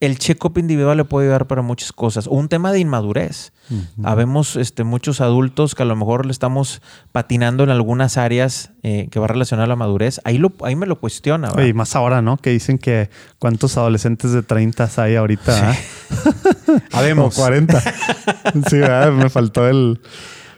El check-up individual le puede ayudar para muchas cosas. O un tema de inmadurez. Habemos este, muchos adultos que a lo mejor le estamos patinando en algunas áreas eh, que va relacionado a la madurez. Ahí, lo, ahí me lo cuestiona. y más ahora, ¿no? Que dicen que cuántos adolescentes de 30 hay ahorita. ¿ah? (laughs) Habemos. O 40. (laughs) sí, ¿verdad? me faltó el.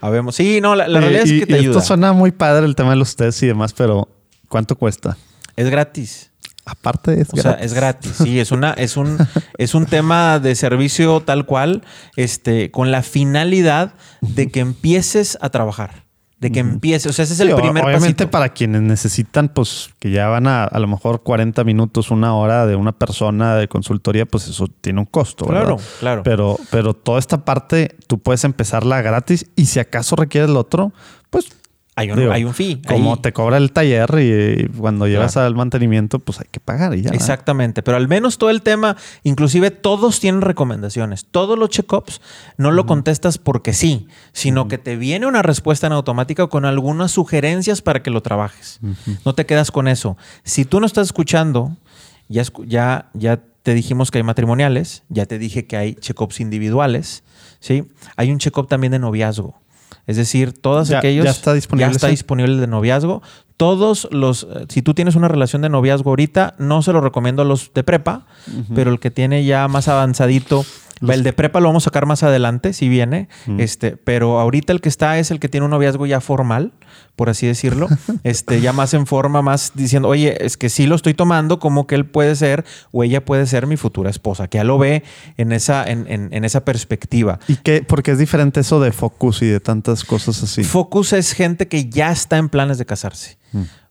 Habemos. Sí, no, la, realidad y- es que te y ayuda. Esto suena muy padre el tema de los tests y demás, pero ¿cuánto cuesta? Es gratis. Aparte es O sea, es gratis. Sí, es una, es un, (laughs) es un tema de servicio tal cual, este, con la finalidad de que empieces a trabajar. De que empieces. O sea, ese es el Sí, primer Obviamente pasito. para quienes necesitan, pues que ya van a a lo mejor 40 minutos, una hora de una persona de consultoría, pues eso tiene un costo. ¿verdad? Claro, claro. Pero, pero toda esta parte tú puedes empezarla gratis y si acaso requieres lo otro, pues Hay un, digo, hay un fee. como ahí. te cobra el taller y, cuando Claro. al mantenimiento, pues hay que pagar y ya. Exactamente, pero al menos todo el tema, inclusive todos tienen recomendaciones. Todos los check-ups no lo contestas porque sí, sino que te viene una respuesta en automática con algunas sugerencias para que lo trabajes. No te quedas con eso. Si tú no estás escuchando, ya, ya, ya te dijimos que hay matrimoniales, ya te dije que hay check-ups individuales, ¿sí? Hay un check-up también de noviazgo. Es decir, todos Ya- aquellos... ya está disponible Ya está ese. disponible el de noviazgo. Todos los... eh, Si tú tienes una relación de noviazgo ahorita, no se lo recomiendo a los de prepa, pero el que tiene ya más avanzadito... El de prepa lo vamos a sacar más adelante, si viene. este, pero ahorita el que está es el que tiene un noviazgo ya formal, por así decirlo. (laughs) este, ya más en forma, más diciendo, oye, es que sí lo estoy tomando, como que él puede ser o ella puede ser mi futura esposa, que ya lo ve en esa, en, en- en esa perspectiva. ¿Y qué? Porque es diferente eso de focus y de tantas cosas así. Focus es gente que ya está en planes de casarse.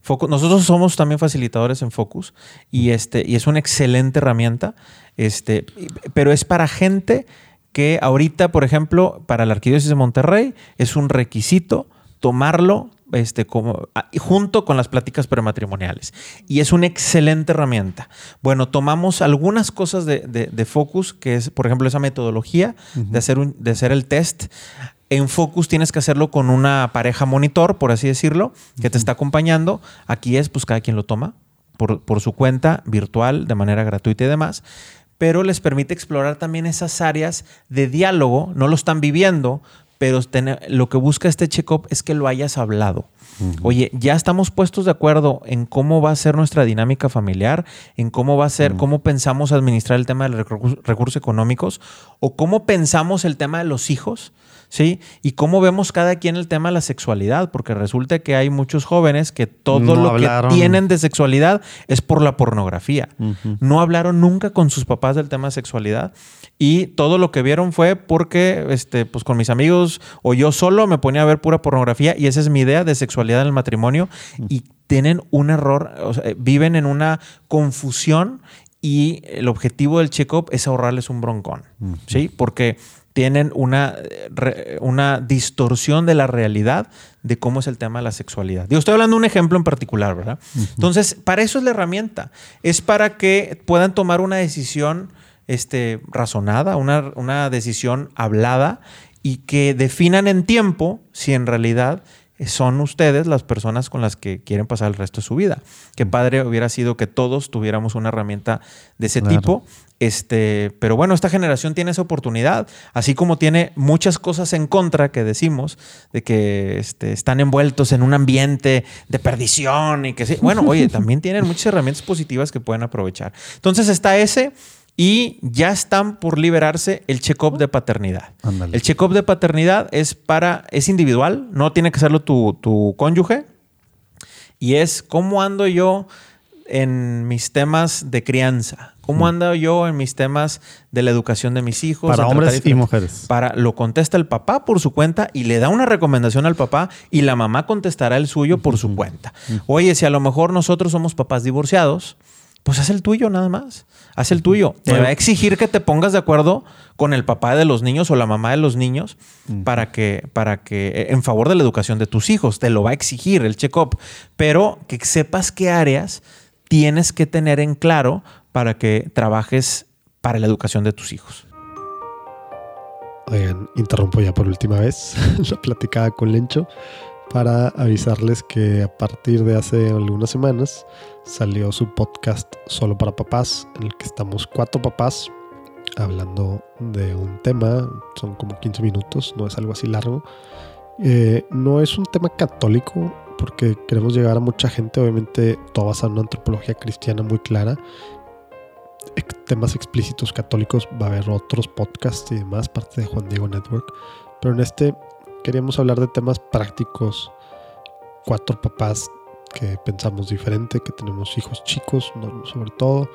Focus- nosotros somos también facilitadores en Focus y, este, y es una excelente herramienta, este, pero es para gente que ahorita, por ejemplo, para la Arquidiócesis de Monterrey es un requisito tomarlo este, como, junto con las pláticas prematrimoniales. Y es una excelente herramienta. Bueno, tomamos algunas cosas de, de- de Focus, que es, por ejemplo, esa metodología de, hacer un, de hacer el test. En Focus tienes que hacerlo con una pareja monitor, por así decirlo, que te está acompañando. Aquí es, pues cada quien lo toma por, por su cuenta virtual, de manera gratuita y demás. Pero les permite explorar también esas áreas de diálogo. No lo están viviendo, pero tener- lo que busca este check-up es que lo hayas hablado. Oye, ya estamos puestos de acuerdo en cómo va a ser nuestra dinámica familiar, en cómo va a ser, cómo pensamos administrar el tema de los recursos económicos o cómo pensamos el tema de los hijos. ¿Sí? Y cómo vemos cada quien el tema de la sexualidad, porque resulta que hay muchos jóvenes que todo No lo hablaron. que tienen de sexualidad es por la pornografía. No hablaron nunca con sus papás del tema de sexualidad y todo lo que vieron fue porque, este, pues con mis amigos o yo solo me ponía a ver pura pornografía y esa es mi idea de sexualidad en el matrimonio y tienen un error, o sea, viven en una confusión y el objetivo del check-up es ahorrarles un broncón, ¿sí? Porque tienen una, una distorsión de la realidad de cómo es el tema de la sexualidad. Digo, estoy hablando de un ejemplo en particular, ¿verdad? Entonces, para eso es la herramienta. Es para que puedan tomar una decisión este, razonada, una, una decisión hablada y que definan en tiempo si en realidad son ustedes las personas con las que quieren pasar el resto de su vida. Qué padre hubiera sido que todos tuviéramos una herramienta de ese Claro. tipo. Este, pero bueno, esta generación tiene esa oportunidad, así como tiene muchas cosas en contra que decimos, de que este, están envueltos en un ambiente de perdición y que sí. Bueno, oye, también tienen muchas herramientas positivas que pueden aprovechar. Entonces está ese y ya están por liberarse el check-up de paternidad. El check-up de paternidad es para, es individual, no tiene que hacerlo tu, tu cónyuge. Y es cómo ando yo en mis temas de crianza? ¿Cómo ando yo en mis temas de la educación de mis hijos? Para hombres y mujeres. Para, lo contesta el papá por su cuenta y le da una recomendación al papá y la mamá contestará el suyo por su cuenta. Oye, si a lo mejor nosotros somos papás divorciados, pues haz el tuyo nada más. Haz el tuyo. Te va a exigir que te pongas de acuerdo con el papá de los niños o la mamá de los niños para que, para que, eh, en favor de la educación de tus hijos. Te lo va a exigir el check-up. Pero que sepas qué áreas tienes que tener en claro para que trabajes para la educación de tus hijos. Oigan, interrumpo ya por última vez (laughs) la platicada con Lencho para avisarles que a partir de hace algunas semanas salió su podcast solo para papás, en el que estamos cuatro papás hablando de un tema, son como 15 minutos, no es algo así largo. Eh, no es un tema católico, porque queremos llegar a mucha gente, obviamente todo basado en una antropología cristiana muy clara. Temas explícitos católicos, va a haber otros podcasts y demás, parte de Juan Diego Network. Pero en este queríamos hablar de temas prácticos. Cuatro papás que pensamos diferente, que tenemos hijos chicos, sobre todo.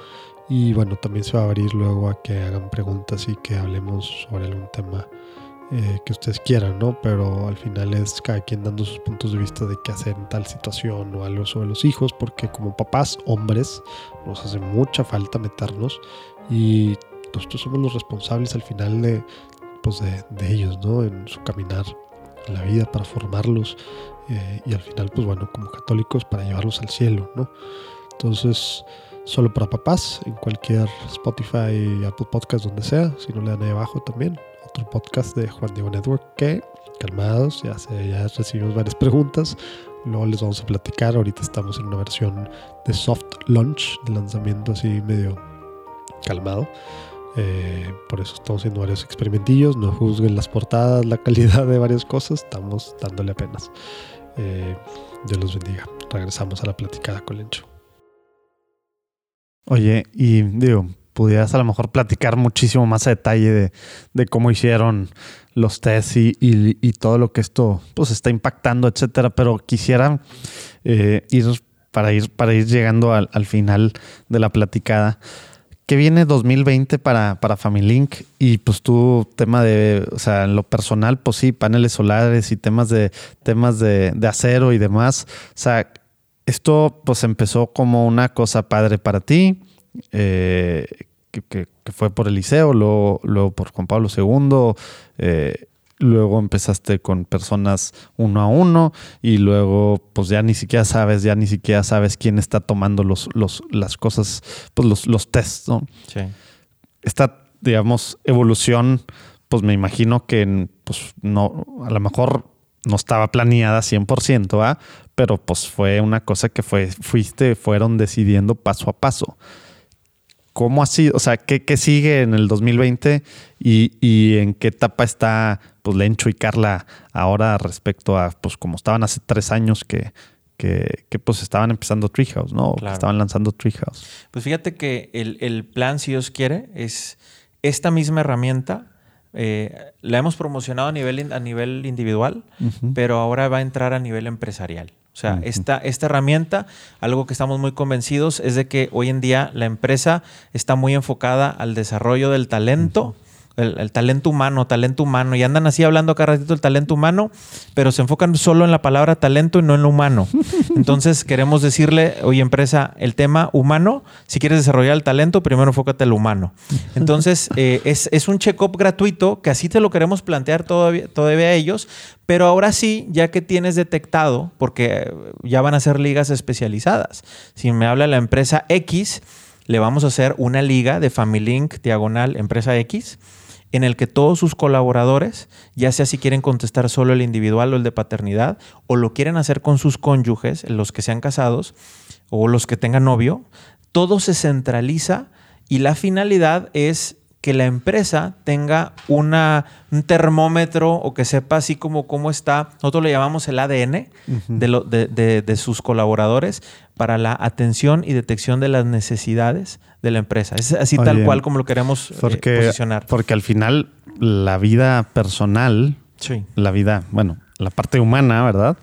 Y bueno, también se va a abrir luego a que hagan preguntas y que hablemos sobre algún tema eh, que ustedes quieran, ¿no? Pero al final es cada quien dando sus puntos de vista de qué hacer en tal situación o algo sobre los hijos, porque como papás, hombres, nos hace mucha falta meternos y nosotros somos los responsables al final de, pues de, ellos, ¿no? En su caminar la vida para formarlos eh, y al final, pues bueno, como católicos para llevarlos al cielo, ¿no? Entonces, solo para papás, en cualquier Spotify, Apple Podcast, donde sea, si no le dan ahí abajo también, otro podcast de Juan Diego Network que, calmados, ya, se, ya recibimos varias preguntas, luego les vamos a platicar, ahorita estamos en una versión de soft launch, de lanzamiento así medio calmado. Eh, por eso estamos haciendo varios experimentillos. No juzguen las portadas, la (laughs) calidad de varias cosas. Estamos dándole apenas. Eh, Dios los bendiga. Regresamos a la platicada con Lencho. Oye, y digo, pudieras a lo mejor platicar muchísimo más a detalle de, de cómo hicieron los tests y, y- y todo lo que esto pues está impactando, etcétera. Pero quisiera eh, ir para ir para ir llegando al, al final de la platicada. ¿Qué viene 2020 para, para FamilyLink? Y pues tú, tema de, o sea, en lo personal, pues sí, paneles solares y temas de temas de, de acero y demás. O sea, esto pues empezó como una cosa padre para ti, eh, que, que- que fue por Eliseo, luego, luego por Juan Pablo II, eh, luego empezaste con personas uno a uno y luego pues ya ni siquiera sabes, ya ni siquiera sabes quién está tomando los, los, las cosas, pues los, los tests, ¿no? Sí. esta, digamos, evolución, pues me imagino que pues no, a lo mejor no estaba planeada 100%, ¿ah? pero pues fue una cosa que fue, fuiste, fueron decidiendo paso a paso. ¿Cómo ha sido? O sea, ¿qué, qué sigue en el 2020 y, y en qué etapa está pues Lencho y Carla ahora respecto a pues como estaban hace tres años que, que, que, pues estaban empezando Treehouse, ¿no? Que estaban lanzando Treehouse. Pues fíjate que el, el plan, si Dios quiere, es esta misma herramienta. eh, la hemos promocionado a nivel, a nivel individual, pero ahora va a entrar a nivel empresarial. O sea, esta, esta herramienta, algo que estamos muy convencidos es de que hoy en día la empresa está muy enfocada al desarrollo del talento, el, el talento humano, talento humano, y andan así hablando cada ratito del talento humano, pero se enfocan solo en la palabra talento y no en lo humano. (laughs) Entonces queremos decirle, oye empresa, el tema humano, si quieres desarrollar el talento, primero enfócate en lo humano. Entonces (laughs) eh, es, es un check-up gratuito que así te lo queremos plantear todavía, todavía a ellos, pero ahora sí, ya que tienes detectado, porque ya van a ser ligas especializadas. Si me habla la empresa X, le vamos a hacer una liga de FamilyLink diagonal empresa X en el que todos sus colaboradores, ya sea si quieren contestar solo el individual o el de paternidad, o lo quieren hacer con sus cónyuges, los que sean casados o los que tengan novio, todo se centraliza y la finalidad es que la empresa tenga una, un termómetro o que sepa así como cómo está, nosotros le llamamos el ADN de, lo- de- de- de sus colaboradores para la atención y detección de las necesidades de la empresa. Es así tal cual como lo queremos eh, posicionar. porque al final la vida personal, Sí. la vida, bueno, la parte humana, ¿verdad?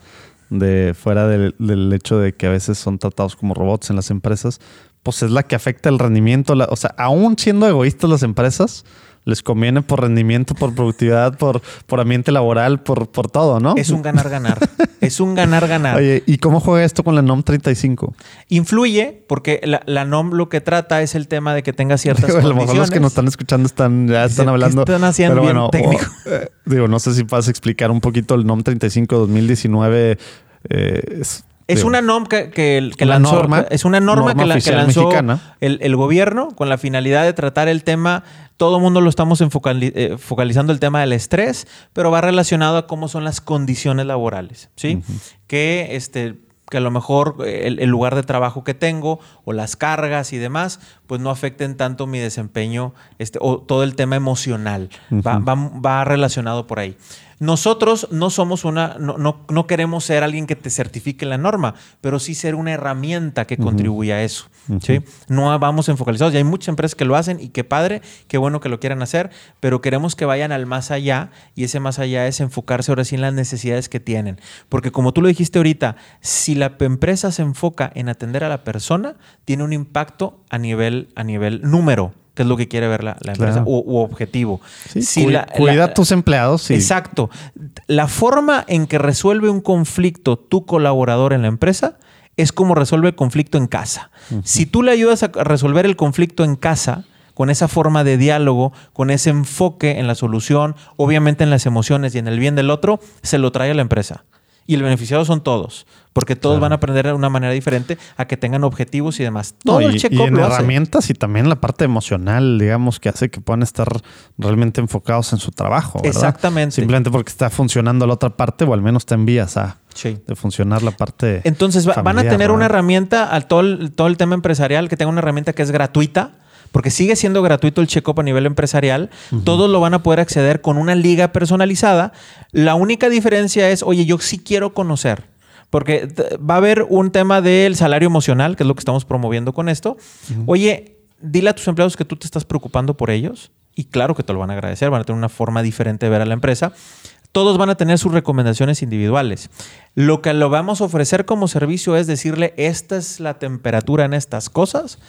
de fuera del, del hecho de que a veces son tratados como robots en las empresas, pues es la que afecta el rendimiento. la- o sea, aún siendo egoístas las empresas, les conviene por rendimiento, por productividad, (laughs) por, por ambiente laboral, por, por todo, ¿no? Es un ganar-ganar. es un ganar-ganar. Oye, ¿y cómo juega esto con la NOM 35? Influye porque la, la NOM lo que trata es el tema de que tenga (laughs) ciertas Digo, a lo mejor los que nos están escuchando están, ya están ¿qué hablando. están haciendo pero bien técnico? o, eh, digo, no sé si puedes explicar un poquito el NOM 35 2019. eh, es Es digo, una norma que, que- que Una lanzó. norma- es una norma, norma que, la- que lanzó el, el gobierno con la finalidad de tratar el tema. Todo el mundo lo estamos enfocali- eh, focalizando el tema del estrés, pero va relacionado a cómo son las condiciones laborales, ¿sí? Que este que a lo mejor eh, el, el lugar de trabajo que tengo o las cargas y demás, pues no afecten tanto mi desempeño este, o todo el tema emocional. va, va- va relacionado por ahí. Nosotros no somos una, no, no, no queremos ser alguien que te certifique la norma, pero sí ser una herramienta que contribuya a eso. ¿sí? No vamos enfocalizados. Y hay muchas empresas que lo hacen y qué padre, qué bueno que lo quieran hacer, pero queremos que vayan al más allá y ese más allá es enfocarse ahora sí en las necesidades que tienen. Porque como tú lo dijiste ahorita, si la empresa se enfoca en atender a la persona, tiene un impacto a nivel, a nivel número que es lo que quiere ver la, la empresa, Claro. u objetivo. sí, Si cu- la- cuida la- a tus empleados. Sí. Exacto. La forma en que resuelve un conflicto tu colaborador en la empresa es como resuelve el conflicto en casa. Si tú le ayudas a resolver el conflicto en casa, con esa forma de diálogo, con ese enfoque en la solución, obviamente en las emociones y en el bien del otro, se lo trae a la empresa. Y el beneficiado son todos, porque todos van a aprender de una manera diferente a que tengan objetivos y demás. Todo No, el check y en herramientas y también la parte emocional, digamos, que hace que puedan estar realmente enfocados en su trabajo. ¿verdad? Exactamente. Simplemente porque está funcionando la otra parte o al menos te envías a Sí. de funcionar la parte. Entonces va- van a tener una herramienta al todo el, todo el tema empresarial, que tenga una herramienta que es gratuita, porque sigue siendo gratuito el check-up a nivel empresarial. Todos lo van a poder acceder con una liga personalizada. La única diferencia es, oye, yo sí quiero conocer. Porque va a haber un tema del salario emocional, que es lo que estamos promoviendo con esto. Oye, dile a tus empleados que tú te estás preocupando por ellos. Y claro que te lo van a agradecer, van a tener una forma diferente de ver a la empresa todos van a tener sus recomendaciones individuales. Lo que lo vamos a ofrecer como servicio es decirle, esta es la temperatura en estas cosas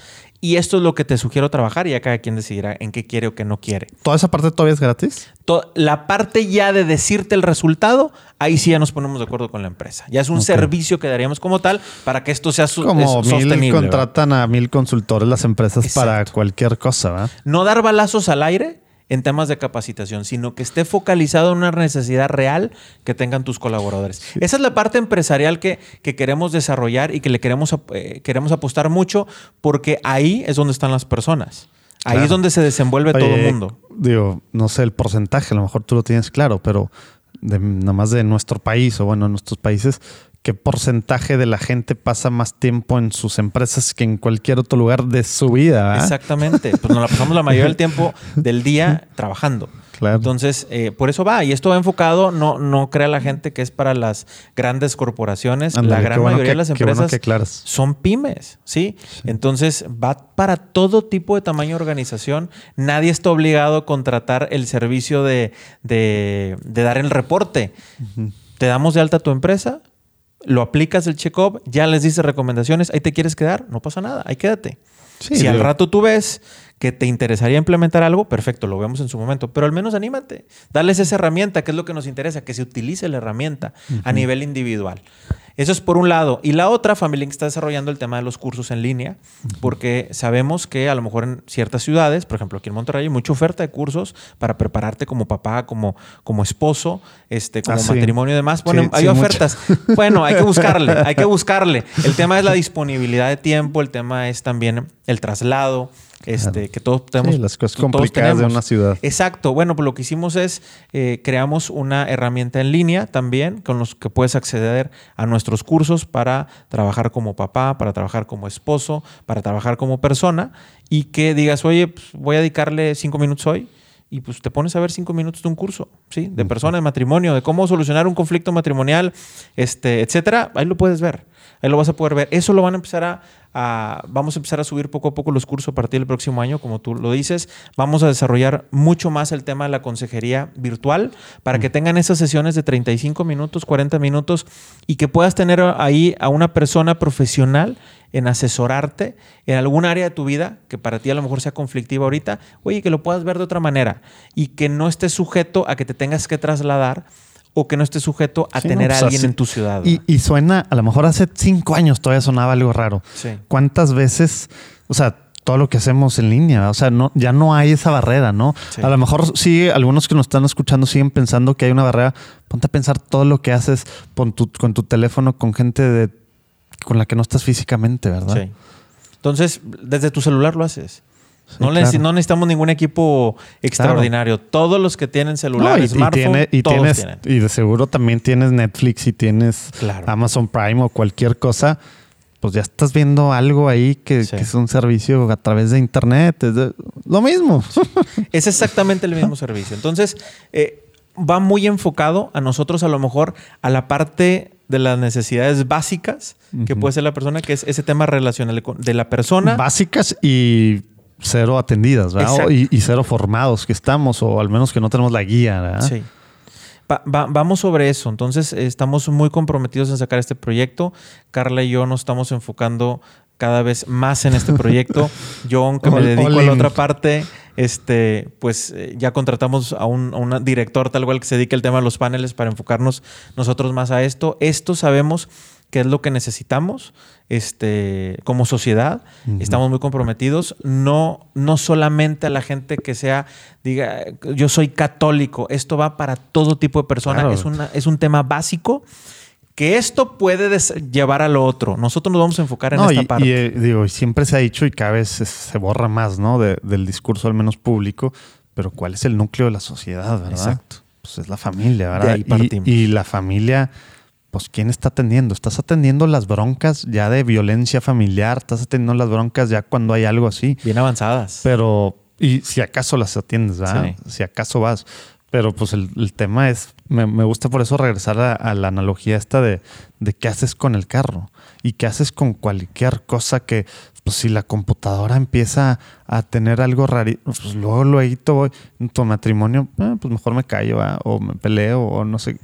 y esto es lo que te sugiero trabajar y ya cada quien decidirá en qué quiere o qué no quiere. ¿Toda esa parte todavía es gratis? To- La parte ya de decirte el resultado, ahí sí ya nos ponemos de acuerdo con la empresa. Ya es un servicio que daríamos como tal para que esto sea su- Como es mil sostenible. ¿verdad? contratan a mil consultores las empresas para cualquier cosa, ¿verdad? no dar balazos al aire en temas de capacitación, sino que esté focalizado en una necesidad real que tengan tus colaboradores. Esa es la parte empresarial que, que queremos desarrollar y que le queremos, eh, queremos apostar mucho porque ahí es donde están las personas. Ahí Claro. es donde se desenvuelve todo el mundo. Digo, no sé el porcentaje, a lo mejor tú lo tienes claro, pero de, nada más de nuestro país o bueno, nuestros países, ¿qué porcentaje de la gente pasa más tiempo en sus empresas que en cualquier otro lugar de su vida? ¿verdad? Exactamente. Pues nos la pasamos la mayoría del tiempo del día (laughs) trabajando. Claro. Entonces, eh, por eso va. Y esto va enfocado, no, no crea la gente que es para las grandes corporaciones. La gran bueno mayoría que- de las bueno empresas son pymes, ¿sí? Entonces, va para todo tipo de tamaño de organización. Nadie está obligado a contratar el servicio de, de- de dar el reporte. Te damos de alta tu empresa, lo aplicas el check-up, ya les dices recomendaciones, ahí te quieres quedar, no pasa nada, ahí quédate. Sí, si al rato tú ves que te interesaría implementar algo, perfecto, lo vemos en su momento, pero al menos anímate, darles esa herramienta, que es lo que nos interesa, que se utilice la herramienta a nivel individual. Eso es por un lado. Y la otra, Family Link está desarrollando el tema de los cursos en línea, porque sabemos que a lo mejor en ciertas ciudades, por ejemplo aquí en Monterrey, hay mucha oferta de cursos para prepararte como papá, como, como esposo, este, como Ah, sí. matrimonio y demás. Bueno, Sí, hay sí, ofertas. (laughs) Bueno, hay que buscarle, hay que buscarle. El tema es la disponibilidad de tiempo, el tema es también el traslado, este, que todos tenemos. Sí, las cosas todos complicadas de una ciudad. Exacto. Bueno, pues lo que hicimos es eh, creamos una herramienta en línea también con los que puedes acceder a nuestros cursos para trabajar como papá, para trabajar como esposo, para trabajar como persona y que digas, oye, pues, voy a dedicarle cinco minutos hoy. Y pues te pones a ver cinco minutos de un curso, ¿sí? De persona, de matrimonio, de cómo solucionar un conflicto matrimonial, este, etcétera. Ahí lo puedes ver. Ahí lo vas a poder ver. Eso lo van a empezar a, a- vamos a empezar a subir poco a poco los cursos a partir del próximo año, como tú lo dices. Vamos a desarrollar mucho más el tema de la consejería virtual para que tengan esas sesiones de 35 minutos, 40 minutos y que puedas tener ahí a una persona profesional en asesorarte en algún área de tu vida que para ti a lo mejor sea conflictiva ahorita, oye, que lo puedas ver de otra manera y que no estés sujeto a que te tengas que trasladar o que no estés sujeto a Sí, no, tener pues a alguien así- en tu ciudad. Y, y suena, a lo mejor hace cinco años todavía sonaba algo raro. Sí. ¿Cuántas veces, o sea, todo lo que hacemos en línea, o sea, no, ya no hay esa barrera, ¿no? Sí. A lo mejor sí, algunos que nos están escuchando siguen pensando que hay una barrera. Ponte a pensar todo lo que haces con tu, con tu teléfono, con gente de, con la que no estás físicamente, ¿verdad? Sí. Entonces, desde tu celular lo haces. No, claro. no necesitamos ningún equipo extraordinario. Todos los que tienen celular, No, y, y smartphone, tiene- y todos tienes, tienen. y de seguro también tienes Netflix y tienes Claro. Amazon Prime o cualquier cosa, pues ya estás viendo algo ahí que, Sí. que es un servicio a través de internet. Es de- lo mismo. (laughs) Es exactamente el mismo servicio. Entonces, eh, va muy enfocado a nosotros, a lo mejor, a la parte de las necesidades básicas que Ujú. puede ser la persona, que es ese tema relacional de la persona. Básicas y cero atendidas, ¿verdad? Y, y cero formados que estamos, o al menos que no tenemos la guía, ¿verdad? Sí. Va- va- vamos sobre eso. Entonces, estamos muy comprometidos en sacar este proyecto. Carla y yo nos estamos enfocando cada vez más en este proyecto. (laughs) Yo, aunque me dedico all a la in. otra parte, este, pues eh, ya contratamos a un, a un director tal cual que se dedique al tema de los paneles para enfocarnos nosotros más a esto. Esto sabemos que es lo que necesitamos este, como sociedad. Estamos muy comprometidos. No, no solamente a la gente que sea, diga, yo soy católico. Esto va para todo tipo de personas. Claro. Es, una, es un tema básico que esto puede llevar a lo otro. Nosotros nos vamos a enfocar en No, esta y, parte. y, eh, digo, siempre se ha dicho y cada vez se, se borra más, ¿no? De- del discurso al menos público, pero ¿cuál es el núcleo de la sociedad, verdad? Exacto. Pues es la familia, ¿verdad? De ahí Y- partimos. Y, la familia, pues ¿quién está atendiendo? ¿Estás atendiendo las broncas ya de violencia familiar? ¿Estás atendiendo las broncas ya cuando hay algo así? Bien avanzadas. Pero, y si acaso las atiendes, ¿verdad? Si acaso vas. Pero pues el, el tema es, me, me gusta por eso regresar a, a la analogía esta de, de qué haces con el carro y qué haces con cualquier cosa que, pues si la computadora empieza a tener algo raro, pues luego, luego voy en tu matrimonio, eh, pues mejor me callo, ¿va? o me peleo, o no sé.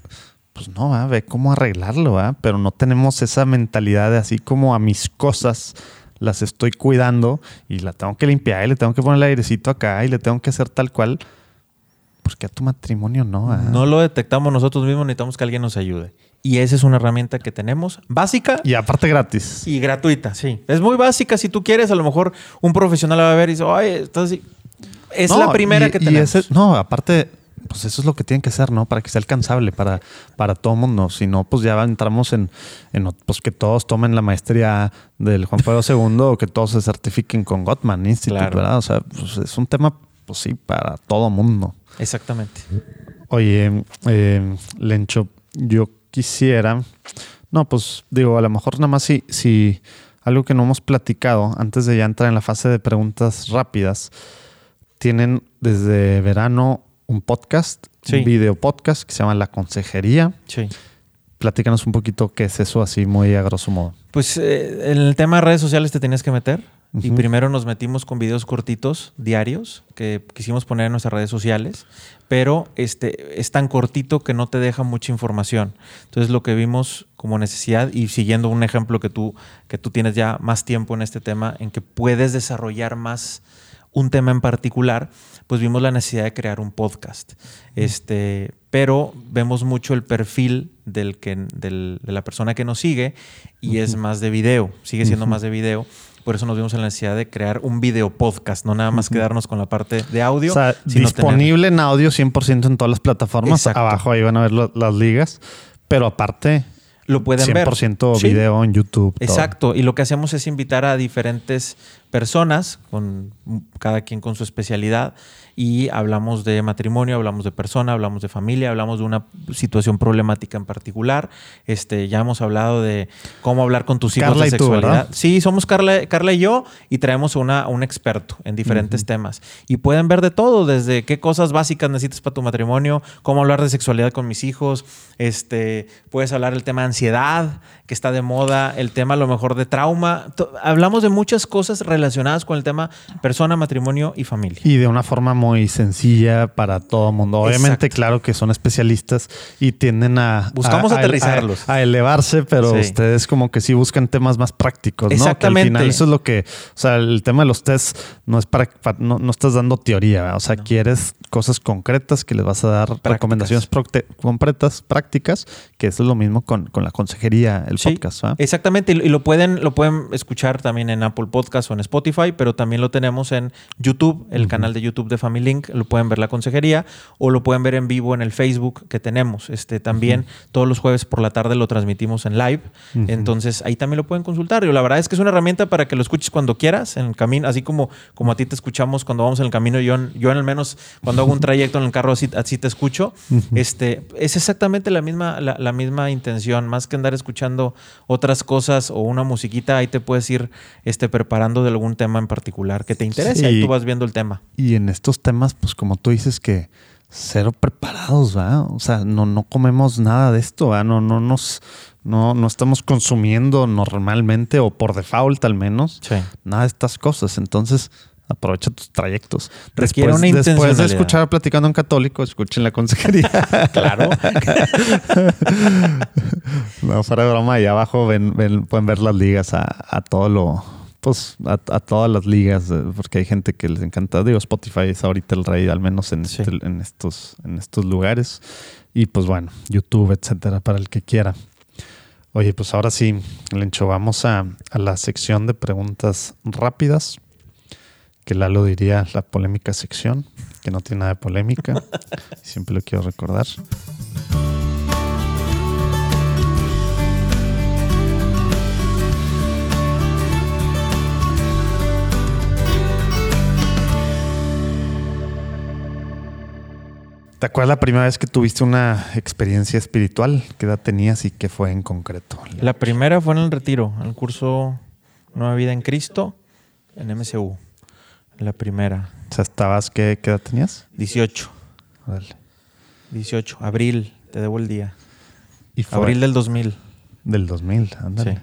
Pues no, ¿va? ve cómo arreglarlo, ¿va? pero no tenemos esa mentalidad de así como a mis cosas las estoy cuidando y la tengo que limpiar y le tengo que poner el airecito acá y le tengo que hacer tal cual. Porque a tu matrimonio no. ¿va? No lo detectamos nosotros mismos, necesitamos que alguien nos ayude. Y esa es una herramienta que tenemos, básica Y aparte gratis. y gratuita, sí. Es muy básica si tú quieres, a lo mejor un profesional la va a ver y dice, ay, estás así". Es No, la primera y- que tenemos. ese- no, aparte, pues eso es lo que tienen que hacer, ¿no? Para que sea alcanzable para, para todo mundo. Si no, pues ya entramos en, en pues que todos tomen la maestría del Juan Pablo II o que todos se certifiquen con Gottman Institute, Claro. ¿verdad? O sea, pues es un tema, pues sí, para todo mundo. Exactamente. Oye, eh, Lencho, yo quisiera. No, pues digo, a lo mejor nada más si, si algo que no hemos platicado antes de ya entrar en la fase de preguntas rápidas. Tienen desde verano un podcast, Sí. un video podcast que se llama La Consejería. Sí. Platícanos un poquito qué es eso, así muy a grosso modo. Pues eh, en el tema de redes sociales te tenías que meter. Y primero nos metimos con videos cortitos, diarios, que quisimos poner en nuestras redes sociales, pero este, es tan cortito que no te deja mucha información. Entonces lo que vimos como necesidad, y siguiendo un ejemplo que tú, que tú tienes ya más tiempo en este tema, en que puedes desarrollar más un tema en particular, pues vimos la necesidad de crear un podcast. Este, pero vemos mucho el perfil del que, del- de la persona que nos sigue y es más de video, sigue siendo más de video. Por eso nos vimos en la necesidad de crear un video podcast, no nada más quedarnos con la parte de audio. O sea, sino disponible en audio 100% en todas las plataformas. Exacto. Abajo ahí van a ver lo- las ligas. Pero aparte, lo pueden ver. 100% Sí. video en YouTube. todo. Exacto, y lo que hacemos es invitar a diferentes personas, con cada quien con su especialidad, y hablamos de matrimonio, hablamos de persona, hablamos de familia, hablamos de una situación problemática en particular. Este, ya hemos hablado de cómo hablar con tus hijos Carla de y sexualidad. sí, somos Carla, Carla y yo, y traemos una, un experto en diferentes temas. Y pueden ver de todo, desde qué cosas básicas necesitas para tu matrimonio, cómo hablar de sexualidad con mis hijos, este, puedes hablar del tema de ansiedad, que está de moda, el tema a lo mejor de trauma. Hablamos de muchas cosas relacionadas con el tema persona, matrimonio y familia. Y de una forma muy sencilla para todo mundo. Obviamente, Exacto. claro que son especialistas y tienden a... Buscamos a- a- aterrizarlos. A, a elevarse, pero Sí. ustedes como que sí buscan temas más prácticos, ¿no? Que Exactamente. al final eso es lo que... O sea, el tema de los tests no es para... para- no, no estás dando teoría, ¿verdad? o sea, quieres cosas concretas que les vas a dar recomendaciones concretas, prácticas, que eso es lo mismo con, con la consejería, el Sí, podcast, ¿verdad? Exactamente, y y lo pueden, lo pueden escuchar también en Apple Podcast o en Spotify, pero también lo tenemos en YouTube, el canal de YouTube de Family Link, lo pueden ver la consejería o lo pueden ver en vivo en el Facebook que tenemos. Este también todos los jueves por la tarde lo transmitimos en live, entonces ahí también lo pueden consultar. Y la verdad es que es una herramienta para que lo escuches cuando quieras en el camino, así como como a ti te escuchamos cuando vamos en el camino, yo yo en al menos cuando hago un trayecto en el carro así, así te escucho. Este es exactamente la misma la, la misma intención, más que andar escuchando otras cosas o una musiquita, ahí te puedes ir este, preparando de algún tema en particular que te interese. Sí. Ahí tú vas viendo el tema. Y en estos temas, pues como tú dices que cero preparados, ¿va? O sea, no, no comemos nada de esto, ¿va? No, no nos, no, no estamos consumiendo normalmente o por default al menos Sí. nada de estas cosas. Entonces, aprovecha tus trayectos. Requiere una después de escuchar Platicando en Católico, escuchen la consejería. (laughs) Claro. (laughs) no, fuera de broma, ahí abajo ven, ven- pueden ver las ligas a, a todo lo, pues a, a todas las ligas, eh, porque hay gente que les encanta. Digo, Spotify es ahorita el rey, al menos en, Sí. este- en estos, en estos lugares. Y pues bueno, YouTube, etcétera, para el que quiera. Oye, pues ahora sí, Lencho, vamos a, a la sección de preguntas rápidas, que Lalo diría la polémica sección, que no tiene nada de polémica. (laughs) Siempre lo quiero recordar. ¿Te acuerdas la primera vez que tuviste una experiencia espiritual? ¿Qué edad tenías y qué fue en concreto? La primera fue en el retiro, en el curso Nueva Vida en Cristo, en MCU. La primera, O sea, ¿estabas qué, qué edad tenías? 18. Órale. 18, abril, te debo el día. Y fue Abril del 2000. del 2000, ándale. Sí.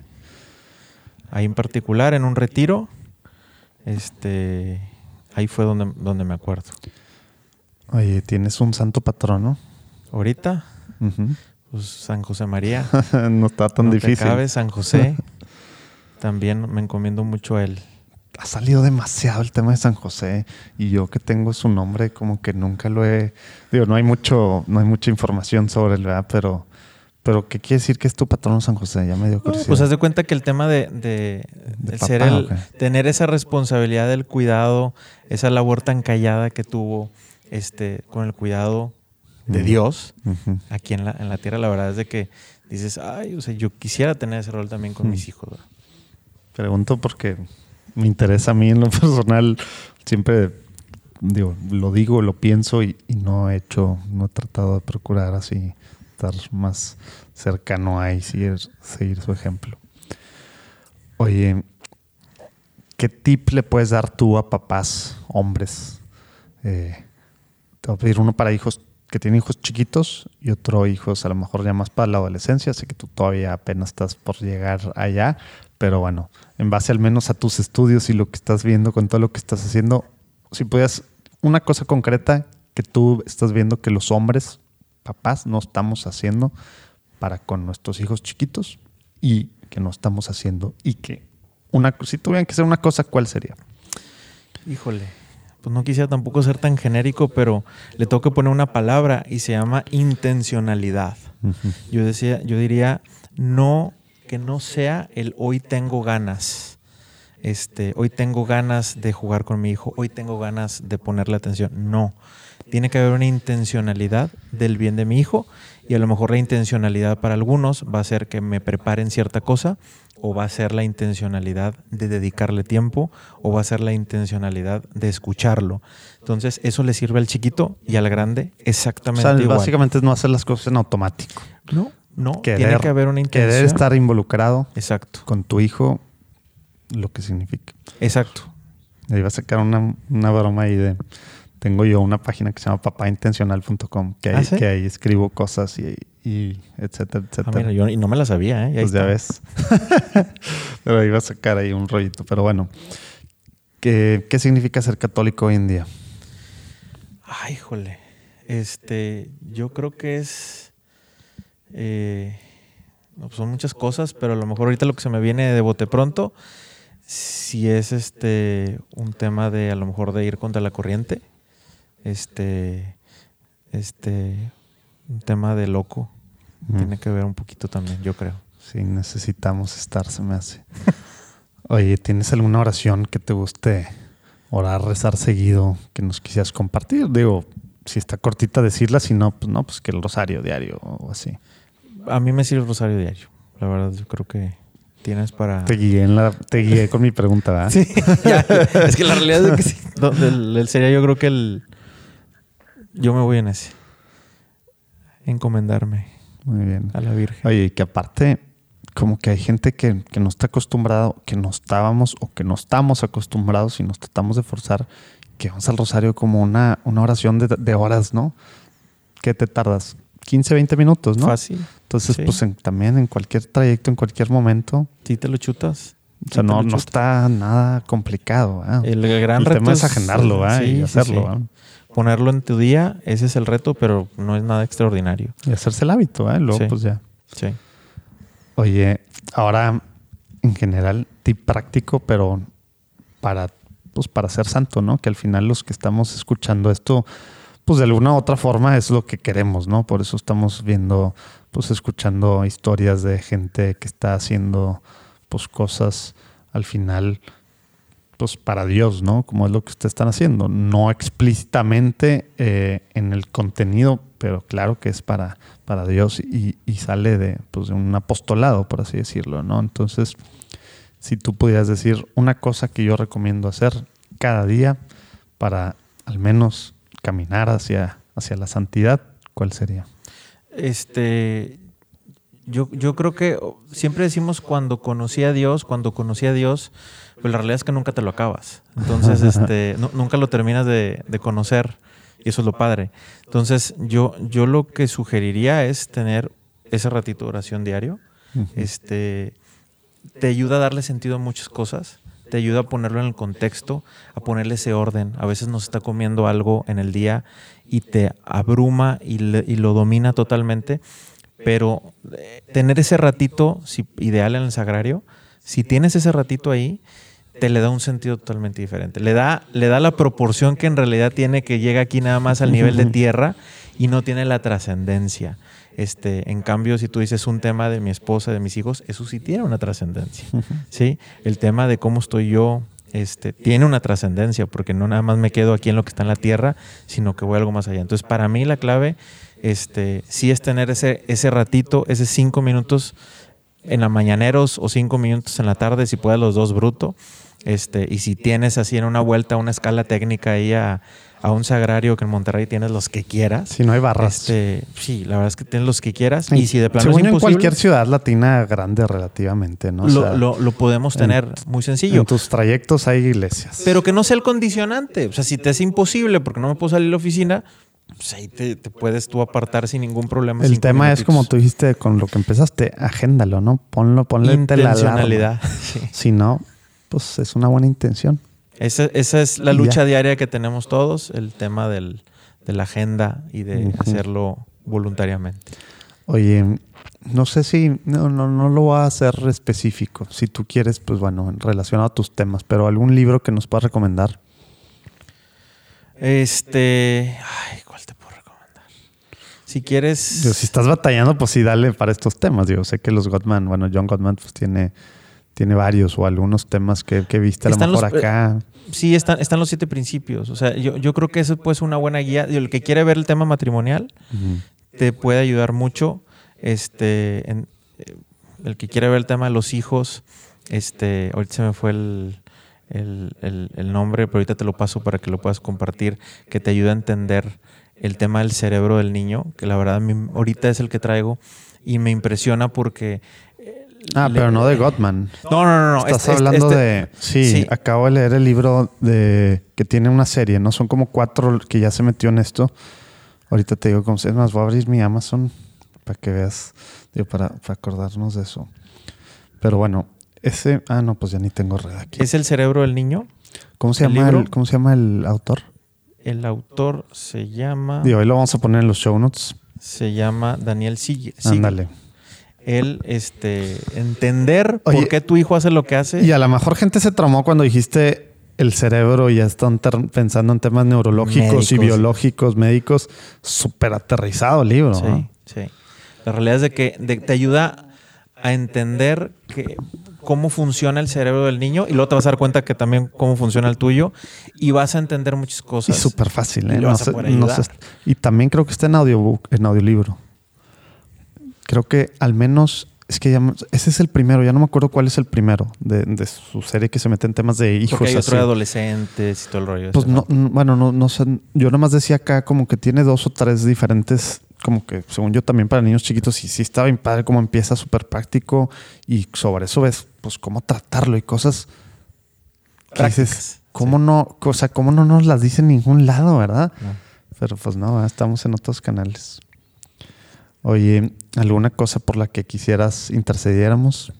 Ahí en particular, en un retiro, este, ahí fue donde, donde me acuerdo. Oye, tienes un santo patrono. Ahorita, pues San José María. (laughs) no está tan no te difícil. cabe, San José. (laughs) También me encomiendo mucho a él. Ha salido demasiado el tema de San José y yo que tengo su nombre como que nunca lo he digo no hay mucho no hay mucha información sobre él ¿verdad? pero pero qué quiere decir que es tu patrono San José ya me dio No, curiosidad pues haz de cuenta que el tema de, de- ¿De de ser el, tener esa responsabilidad del cuidado, esa labor tan callada que tuvo este, con el cuidado de. Dios aquí en la, en la tierra, la verdad es de que dices, ay, o sea, yo quisiera tener ese rol también con mis hijos. pregunto porque me interesa a mí en lo (laughs) personal siempre digo lo digo lo pienso y, y no he hecho no he tratado de procurar así estar más cercano a y seguir, seguir su ejemplo oye ¿qué tip le puedes dar tú a papás hombres Eh, te voy a pedir uno para hijos que tienen hijos chiquitos y otro hijos a lo mejor ya más para la adolescencia sé que tú todavía apenas estás por llegar allá pero bueno, en base al menos a tus estudios y lo que estás viendo con todo lo que estás haciendo, si pudieras, una cosa concreta que tú estás viendo que los hombres, papás, no estamos haciendo para con nuestros hijos chiquitos y que no estamos haciendo y que una, si tuvieran que ser una cosa, ¿cuál sería? Híjole, pues no quisiera tampoco ser tan genérico, pero le tengo que poner una palabra y se llama intencionalidad. Yo decía, yo diría no que no sea el hoy tengo ganas. Este, hoy tengo ganas de jugar con mi hijo, hoy tengo ganas de ponerle atención. No. Tiene que haber una intencionalidad del bien de mi hijo y a lo mejor la intencionalidad para algunos va a ser que me preparen cierta cosa o va a ser la intencionalidad de dedicarle tiempo o va a ser la intencionalidad de escucharlo. Entonces, eso le sirve al chiquito y al grande O exactamente sea, igual. básicamente es no hacer las cosas en automático. no, no, Querer, tiene que haber una intención. querer estar involucrado Exacto. con tu hijo, lo que significa. Exacto. Ahí va a sacar una, una broma ahí de. Tengo yo una página que se llama papaintencional.com, que, ahí- ¿Ah, sí? que ahí escribo cosas y, y etcétera, Ah, etcétera. mira, yo y no me la sabía, ¿eh? Pues ya está. ves. (laughs) Pero iba a sacar ahí un rollito. Pero bueno, ¿qué, qué significa ser católico hoy en día? Ay, híjole. Este, yo creo que es. eh, pues son muchas cosas, pero a lo mejor ahorita lo que se me viene de bote pronto, si es este un tema de a lo mejor de ir contra la corriente. Este. Este. Un tema de loco. Mm. Tiene que ver un poquito también, yo creo. Sí, necesitamos estar, se me hace. (laughs) Oye, ¿tienes alguna oración que te guste orar, rezar seguido, que nos quisieras compartir? Digo, si está cortita decirla, si no, pues no, pues que el rosario diario o así. A mí me sirve el rosario diario. La verdad, yo creo que tienes para. Te guié, en la, te guié con mi pregunta, ¿verdad? (laughs) Sí, ya, es que la realidad es que sí. No, el, el sería yo creo que el... Yo me voy en ese. Encomendarme Muy bien. a la Virgen. Oye, que aparte, como que hay gente que, que no está acostumbrado, que no estábamos o que no estamos acostumbrados y nos tratamos de forzar, que vamos al rosario como una, una oración de, de horas, ¿no? ¿Qué te tardas? 15, 20 minutos, ¿no? Fácil. Entonces, sí. pues en- también en cualquier trayecto, en cualquier momento, Sí te lo chutas. o sea, no, no está nada complicado. El gran El reto tema es agendarlo ¿verdad? sí, y hacerlo. sí. Ponerlo en tu día, ese es el reto, pero no es nada extraordinario. Y hacerse el hábito, ¿verdad? Luego, Sí. pues ya. Sí. Oye, ahora en general, tip práctico, pero para, pues para ser santo, ¿no? Que al final los que estamos escuchando esto, pues de alguna u otra forma es lo que queremos, ¿no? Por eso estamos viendo, pues escuchando historias de gente que está haciendo, pues cosas al final, pues para Dios, ¿no? Como es lo que ustedes están haciendo. No explícitamente eh, en el contenido, pero claro que es para, para Dios y, y sale de, pues, de un apostolado, por así decirlo, ¿no? Entonces, si tú pudieras decir una cosa que yo recomiendo hacer cada día para al menos caminar hacia, hacia la santidad, ¿cuál sería? Este, yo, yo creo que siempre decimos cuando conocí a Dios, cuando conocí a Dios, pues la realidad es que nunca te lo acabas. Entonces, (laughs) este, nu- nunca lo terminas de, de conocer y eso es lo padre. Entonces, yo, yo lo que sugeriría es tener ese ratito de oración diario. Este, te ayuda a darle sentido a muchas cosas, te ayuda a ponerlo en el contexto, a ponerle ese orden. A veces nos está comiendo algo en el día y te abruma y, le- y lo domina totalmente, pero eh, tener ese ratito, si, ideal en el sagrario, si tienes ese ratito ahí, te le da un sentido totalmente diferente. Le da, le da la proporción que en realidad tiene, que llega aquí nada más al nivel de tierra y no tiene la trascendencia. Este, en cambio, si tú dices un tema de mi esposa, de mis hijos, eso sí tiene una trascendencia. ¿sí? El tema de cómo estoy yo este, tiene una trascendencia, porque no nada más me quedo aquí en lo que está en la tierra, sino que voy algo más allá. Entonces, para mí la clave este, sí es tener ese, ese ratito, esos cinco minutos en la mañaneros o cinco minutos en la tarde, si puedes los dos bruto. Este, y si tienes así en una vuelta, una escala técnica ahí a, a un sagrario que en Monterrey tienes los que quieras. Si no hay barras. Este, sí, la verdad es que tienes los que quieras. Y si de plano Según es yo, en imposible, cualquier ciudad latina grande relativamente, ¿no? O lo, sea, lo- lo podemos en- tener muy sencillo. En tus trayectos hay iglesias. Pero que no sea el condicionante. O sea, si te es imposible porque no me puedo salir de la oficina, pues ahí te, te puedes tú apartar sin ningún problema. El tema es como tú dijiste con lo que empezaste, agéndalo, ¿no? Ponlo, ponle la alarma. (laughs) Sí. Si no, pues es una buena intención. Esa, esa es la lucha diaria que tenemos todos, el tema del, de la agenda y de hacerlo voluntariamente. Oye, no sé si, no, no, no lo voy a hacer específico. Si tú quieres, pues bueno, relacionado a tus temas, pero algún libro que nos puedas recomendar. Este. Ay, ¿cuál te puedo recomendar? Si quieres. Digo, si estás batallando, pues sí, dale para estos temas. Digo, sé que los Gottman, bueno, John Gottman, pues tiene, tiene varios o algunos temas que, que viste a lo mejor los- acá. Sí, están, están los siete principios. O sea, yo, yo creo que eso puede ser una buena guía. El que quiere ver el tema matrimonial te puede ayudar mucho. Este, en- eh, el que quiere ver el tema de los hijos, este, ahorita se me fue el, el- el- el nombre, pero ahorita te lo paso para que lo puedas compartir, que te ayuda a entender el tema del cerebro del niño, que la verdad a mí ahorita es el que traigo y me impresiona porque... Ah, pero no de Gottman. No, no, no. no. Estás este- hablando este- de. Sí, sí. acabo de leer el libro de que tiene una serie, ¿no? Son como cuatro que ya se metió en esto. Ahorita te digo cómo se es más, voy a abrir mi Amazon para que veas, digo, para, para acordarnos de eso. Pero bueno, ese, ah, no, pues ya ni tengo red aquí. ¿Es el cerebro del niño? ¿Cómo se el llama libro? el, cómo se llama el autor? El autor se llama, Digo, ahí lo vamos a poner en los show notes. se llama Daniel Sigue. Ándale. Él, este, entender Oye, por qué tu hijo hace lo que hace. Y a lo mejor gente se traumó cuando dijiste el cerebro y ya están pensando en temas neurológicos y biológicos, médicos. Súper aterrizado el libro. Sí, ¿no? sí. La realidad es de que de- te ayuda a entender que, cómo funciona el cerebro del niño y luego te vas a dar cuenta que también cómo funciona el tuyo y vas a entender muchas Y cosas. súper fácil. Y ¿eh? poder ayudar. sé- y también creo que está en audiobook, en audiolibro. Creo que al menos es que ya ese es el primero. Ya no me acuerdo cuál es el primero de, de su serie que se mete en temas de hijos. Porque hay otro de adolescentes y todo el rollo. Pues no, n- bueno, no, no sé. Yo nada más decía acá como que tiene dos o tres diferentes, como que según yo también para niños chiquitos, y sí está bien padre cómo empieza súper práctico y sobre eso ves, pues cómo tratarlo y cosas que dices, cómo no, o sea, cómo no nos las dice en ningún lado, ¿verdad? Pero pues no, estamos en otros canales. Oye, ¿alguna cosa por la que quisieras intercediéramos?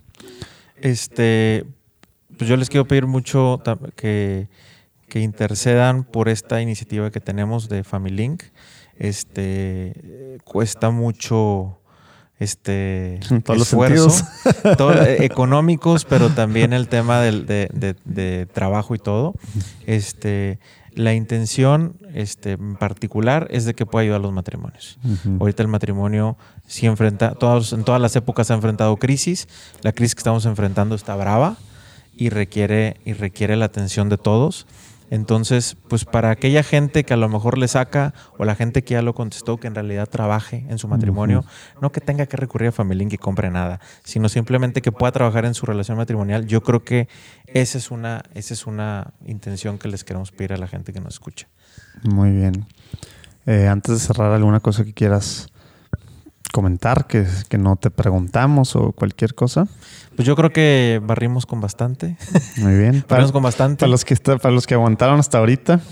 Este, pues yo les quiero pedir mucho que, que intercedan por esta iniciativa que tenemos de FamilyLink. Este, eh, cuesta mucho este (laughs) todos los esfuerzo, sentidos. todo, eh, (laughs) económicos, pero también el tema del, de, de- de trabajo y todo. Este, la intención este, en particular es de que pueda ayudar a los matrimonios. Ahorita el matrimonio sí enfrenta, todos, en todas las épocas ha enfrentado crisis. La crisis que estamos enfrentando está brava y requiere, y requiere la atención de todos. Entonces, pues para aquella gente que a lo mejor le saca, o la gente que ya lo contestó, que en realidad trabaje en su matrimonio, no que tenga que recurrir a Family y compre nada, sino simplemente que pueda trabajar en su relación matrimonial, yo creo que esa es una, esa es una intención que les queremos pedir a la gente que nos escucha. Muy bien. Eh, antes de cerrar, ¿alguna cosa que quieras comentar que, que no te preguntamos o cualquier cosa? Pues yo creo que barrimos con bastante. (laughs) Muy bien. Para, Barrimos con bastante. para los que está- para los que aguantaron hasta ahorita. (laughs)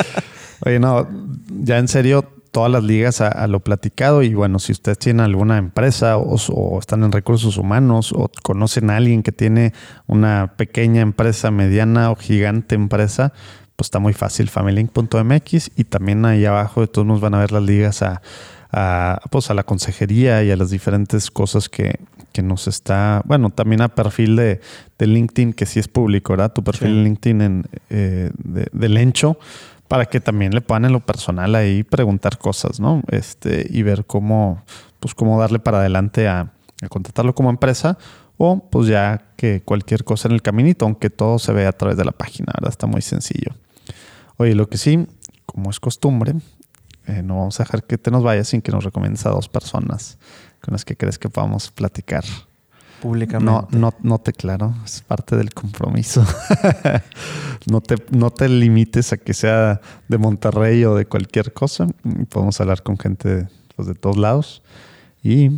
(laughs) Oye, no, ya en serio, todas las ligas a, a lo platicado. Y bueno, si ustedes tienen alguna empresa o, o están en recursos humanos o conocen a alguien que tiene una pequeña empresa, mediana o gigante empresa, pues está muy fácil, familylink.mx y también ahí abajo de todos nos van a ver las ligas a, a, pues a la consejería y a las diferentes cosas que, que nos está, bueno, también a perfil de, de LinkedIn, que sí es público, ¿verdad? Tu perfil Sí. en LinkedIn en, eh, de, de Lencho, para que también le puedan en lo personal ahí preguntar cosas, ¿no? Este, y ver cómo, pues cómo darle para adelante a, a contratarlo como empresa o pues ya que cualquier cosa en el caminito, aunque todo se ve a través de la página, ¿verdad? Está muy sencillo. Oye, lo que sí, como es costumbre, eh, no vamos a dejar que te nos vayas sin que nos recomiendes a dos personas con las que crees que podamos platicar. Públicamente. No, no, no te claro, es parte del compromiso. (laughs) no, te, no te limites a que sea de Monterrey o de cualquier cosa. Podemos hablar con gente pues, de todos lados. Y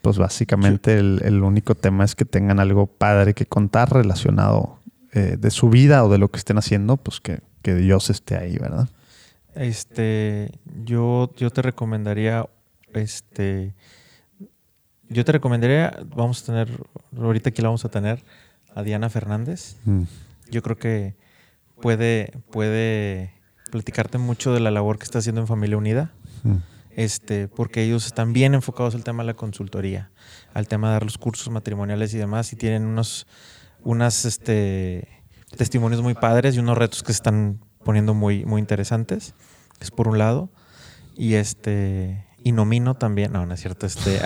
pues básicamente el, el único tema es que tengan algo padre que contar relacionado eh, de su vida o de lo que estén haciendo, pues que, que Dios esté ahí, ¿verdad? Este, yo, yo te recomendaría, este, yo te recomendaría, vamos a tener, ahorita aquí la vamos a tener a Diana Fernández. Mm. Yo creo que puede, puede platicarte mucho de la labor que está haciendo en Familia Unida. Mm. Este, porque ellos están bien enfocados al tema de la consultoría, al tema de dar los cursos matrimoniales y demás, y tienen unos, unas, este, testimonios muy padres y unos retos que están poniendo muy, muy interesantes. Es por un lado. Y este, y nomino también, no, no es cierto, este,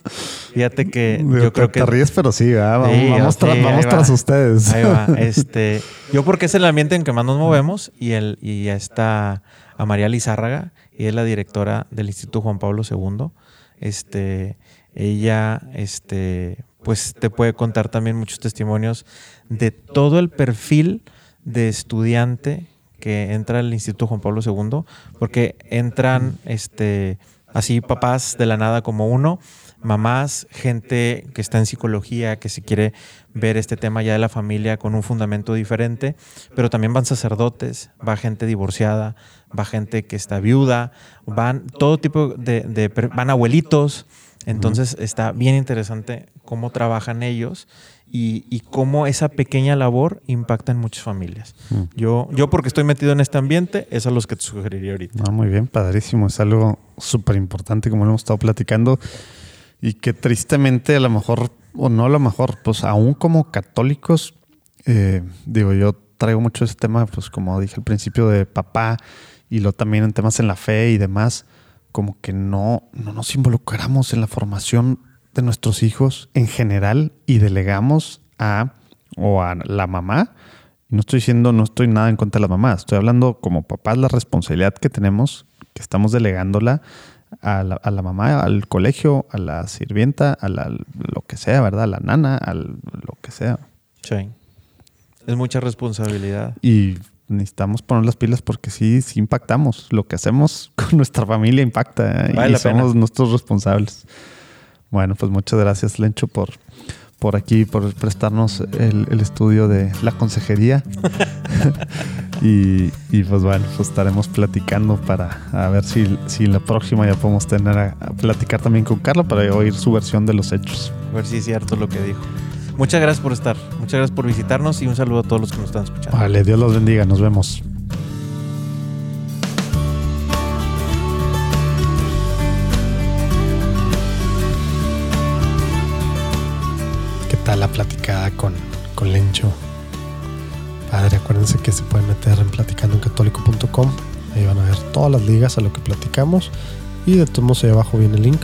(laughs) fíjate que yo creo te, que te ríes, pero sí, ¿verdad? vamos, Sí, vamos, sí, tra- ahí vamos va. tras ustedes. Ahí va. (laughs) Este, yo porque es el ambiente en que más nos movemos y el y ya está a María Lizárraga, y es la directora del Instituto Juan Pablo II. Este, ella este pues te puede contar también muchos testimonios de todo el perfil de estudiante que entra al Instituto Juan Pablo II, porque entran este así papás de la nada como uno, mamás, gente que está en psicología, que se quiere ver este tema ya de la familia con un fundamento diferente, pero también van sacerdotes, va gente divorciada, va gente que está viuda, van todo tipo de, de van abuelitos, entonces está bien interesante cómo trabajan ellos y, cómo esa pequeña labor impacta en muchas familias. Mm. Yo, yo porque estoy metido en este ambiente, es a los que te sugeriría ahorita. Ah, muy bien, padrísimo. Es algo súper importante como lo hemos estado platicando y que tristemente a lo mejor, o no a lo mejor, pues aún como católicos, eh, digo, yo traigo mucho ese tema, pues como dije al principio, de papá y lo también en temas en la fe y demás, como que no, no nos involucramos en la formación de nuestros hijos en general y delegamos a o a la mamá. No estoy diciendo, no estoy nada en contra de la mamá, estoy hablando como papás la responsabilidad que tenemos, que estamos delegándola a la, a la mamá, al colegio, a la sirvienta, a la, lo que sea, ¿verdad? A la nana, a lo que sea. Sí. Es mucha responsabilidad. Y necesitamos poner las pilas porque sí, sí impactamos. Lo que hacemos (laughs) con nuestra familia impacta ¿eh? y somos nuestros responsables. Bueno, pues muchas gracias, Lencho, por, por aquí, por prestarnos el, estudio de la consejería. (laughs) y, pues bueno, pues estaremos platicando para a ver si, si la próxima ya podemos tener a, platicar también con Carla para oír su versión de los hechos. A ver si es cierto lo que dijo. Muchas gracias por estar, muchas gracias por visitarnos y un saludo a todos los que nos están escuchando. Vale, Dios los bendiga, nos vemos. Platicada con, con Lencho. Padre, acuérdense que se pueden meter en platicandoencatólico.com. Ahí van a ver todas las ligas a lo que platicamos. Y de todos modos ahí abajo viene el link.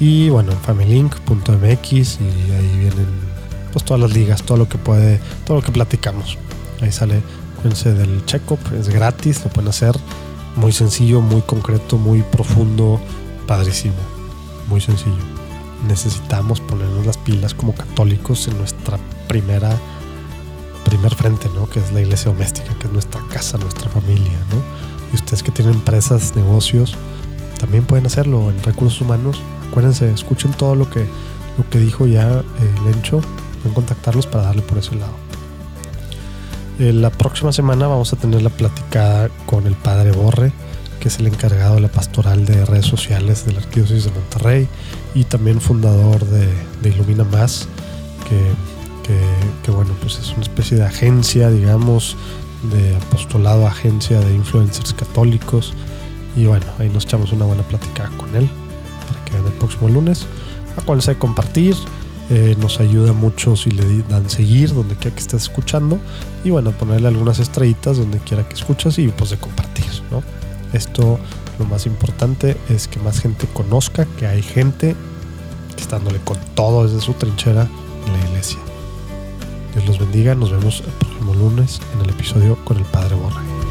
Y bueno, en familylink.mx y ahí vienen pues todas las ligas, todo lo que puede, todo lo que platicamos. Ahí sale, acuérdense del checkup, es gratis, lo pueden hacer. Muy sencillo, muy concreto, muy profundo, padrísimo. Muy sencillo necesitamos ponernos las pilas como católicos en nuestra primera primer frente, ¿no? Que es la iglesia doméstica, que es nuestra casa, nuestra familia, ¿no? Y ustedes que tienen empresas, negocios, también pueden hacerlo en recursos humanos. Acuérdense, escuchen todo lo que, lo que dijo ya eh, Lencho. Pueden contactarlos para darle por ese lado. Eh, la próxima semana vamos a tener la platicada con el padre Borre que es el encargado de la pastoral de redes sociales de la Arquidiócesis de Monterrey y también fundador de, Ilumina Más, que, bueno, pues es una especie de agencia, digamos, de apostolado, agencia de influencers católicos. Y bueno, ahí nos echamos una buena plática con él para que vean el próximo lunes. Acuérdense de compartir, eh, nos ayuda mucho si le dan seguir donde quiera que estés escuchando. Y bueno, ponerle algunas estrellitas donde quiera que escuchas y pues de compartir, ¿no? Esto lo más importante es que más gente conozca que hay gente que está dándole con todo desde su trinchera en la iglesia. Dios los bendiga, nos vemos el próximo lunes en el episodio con el Padre Borre.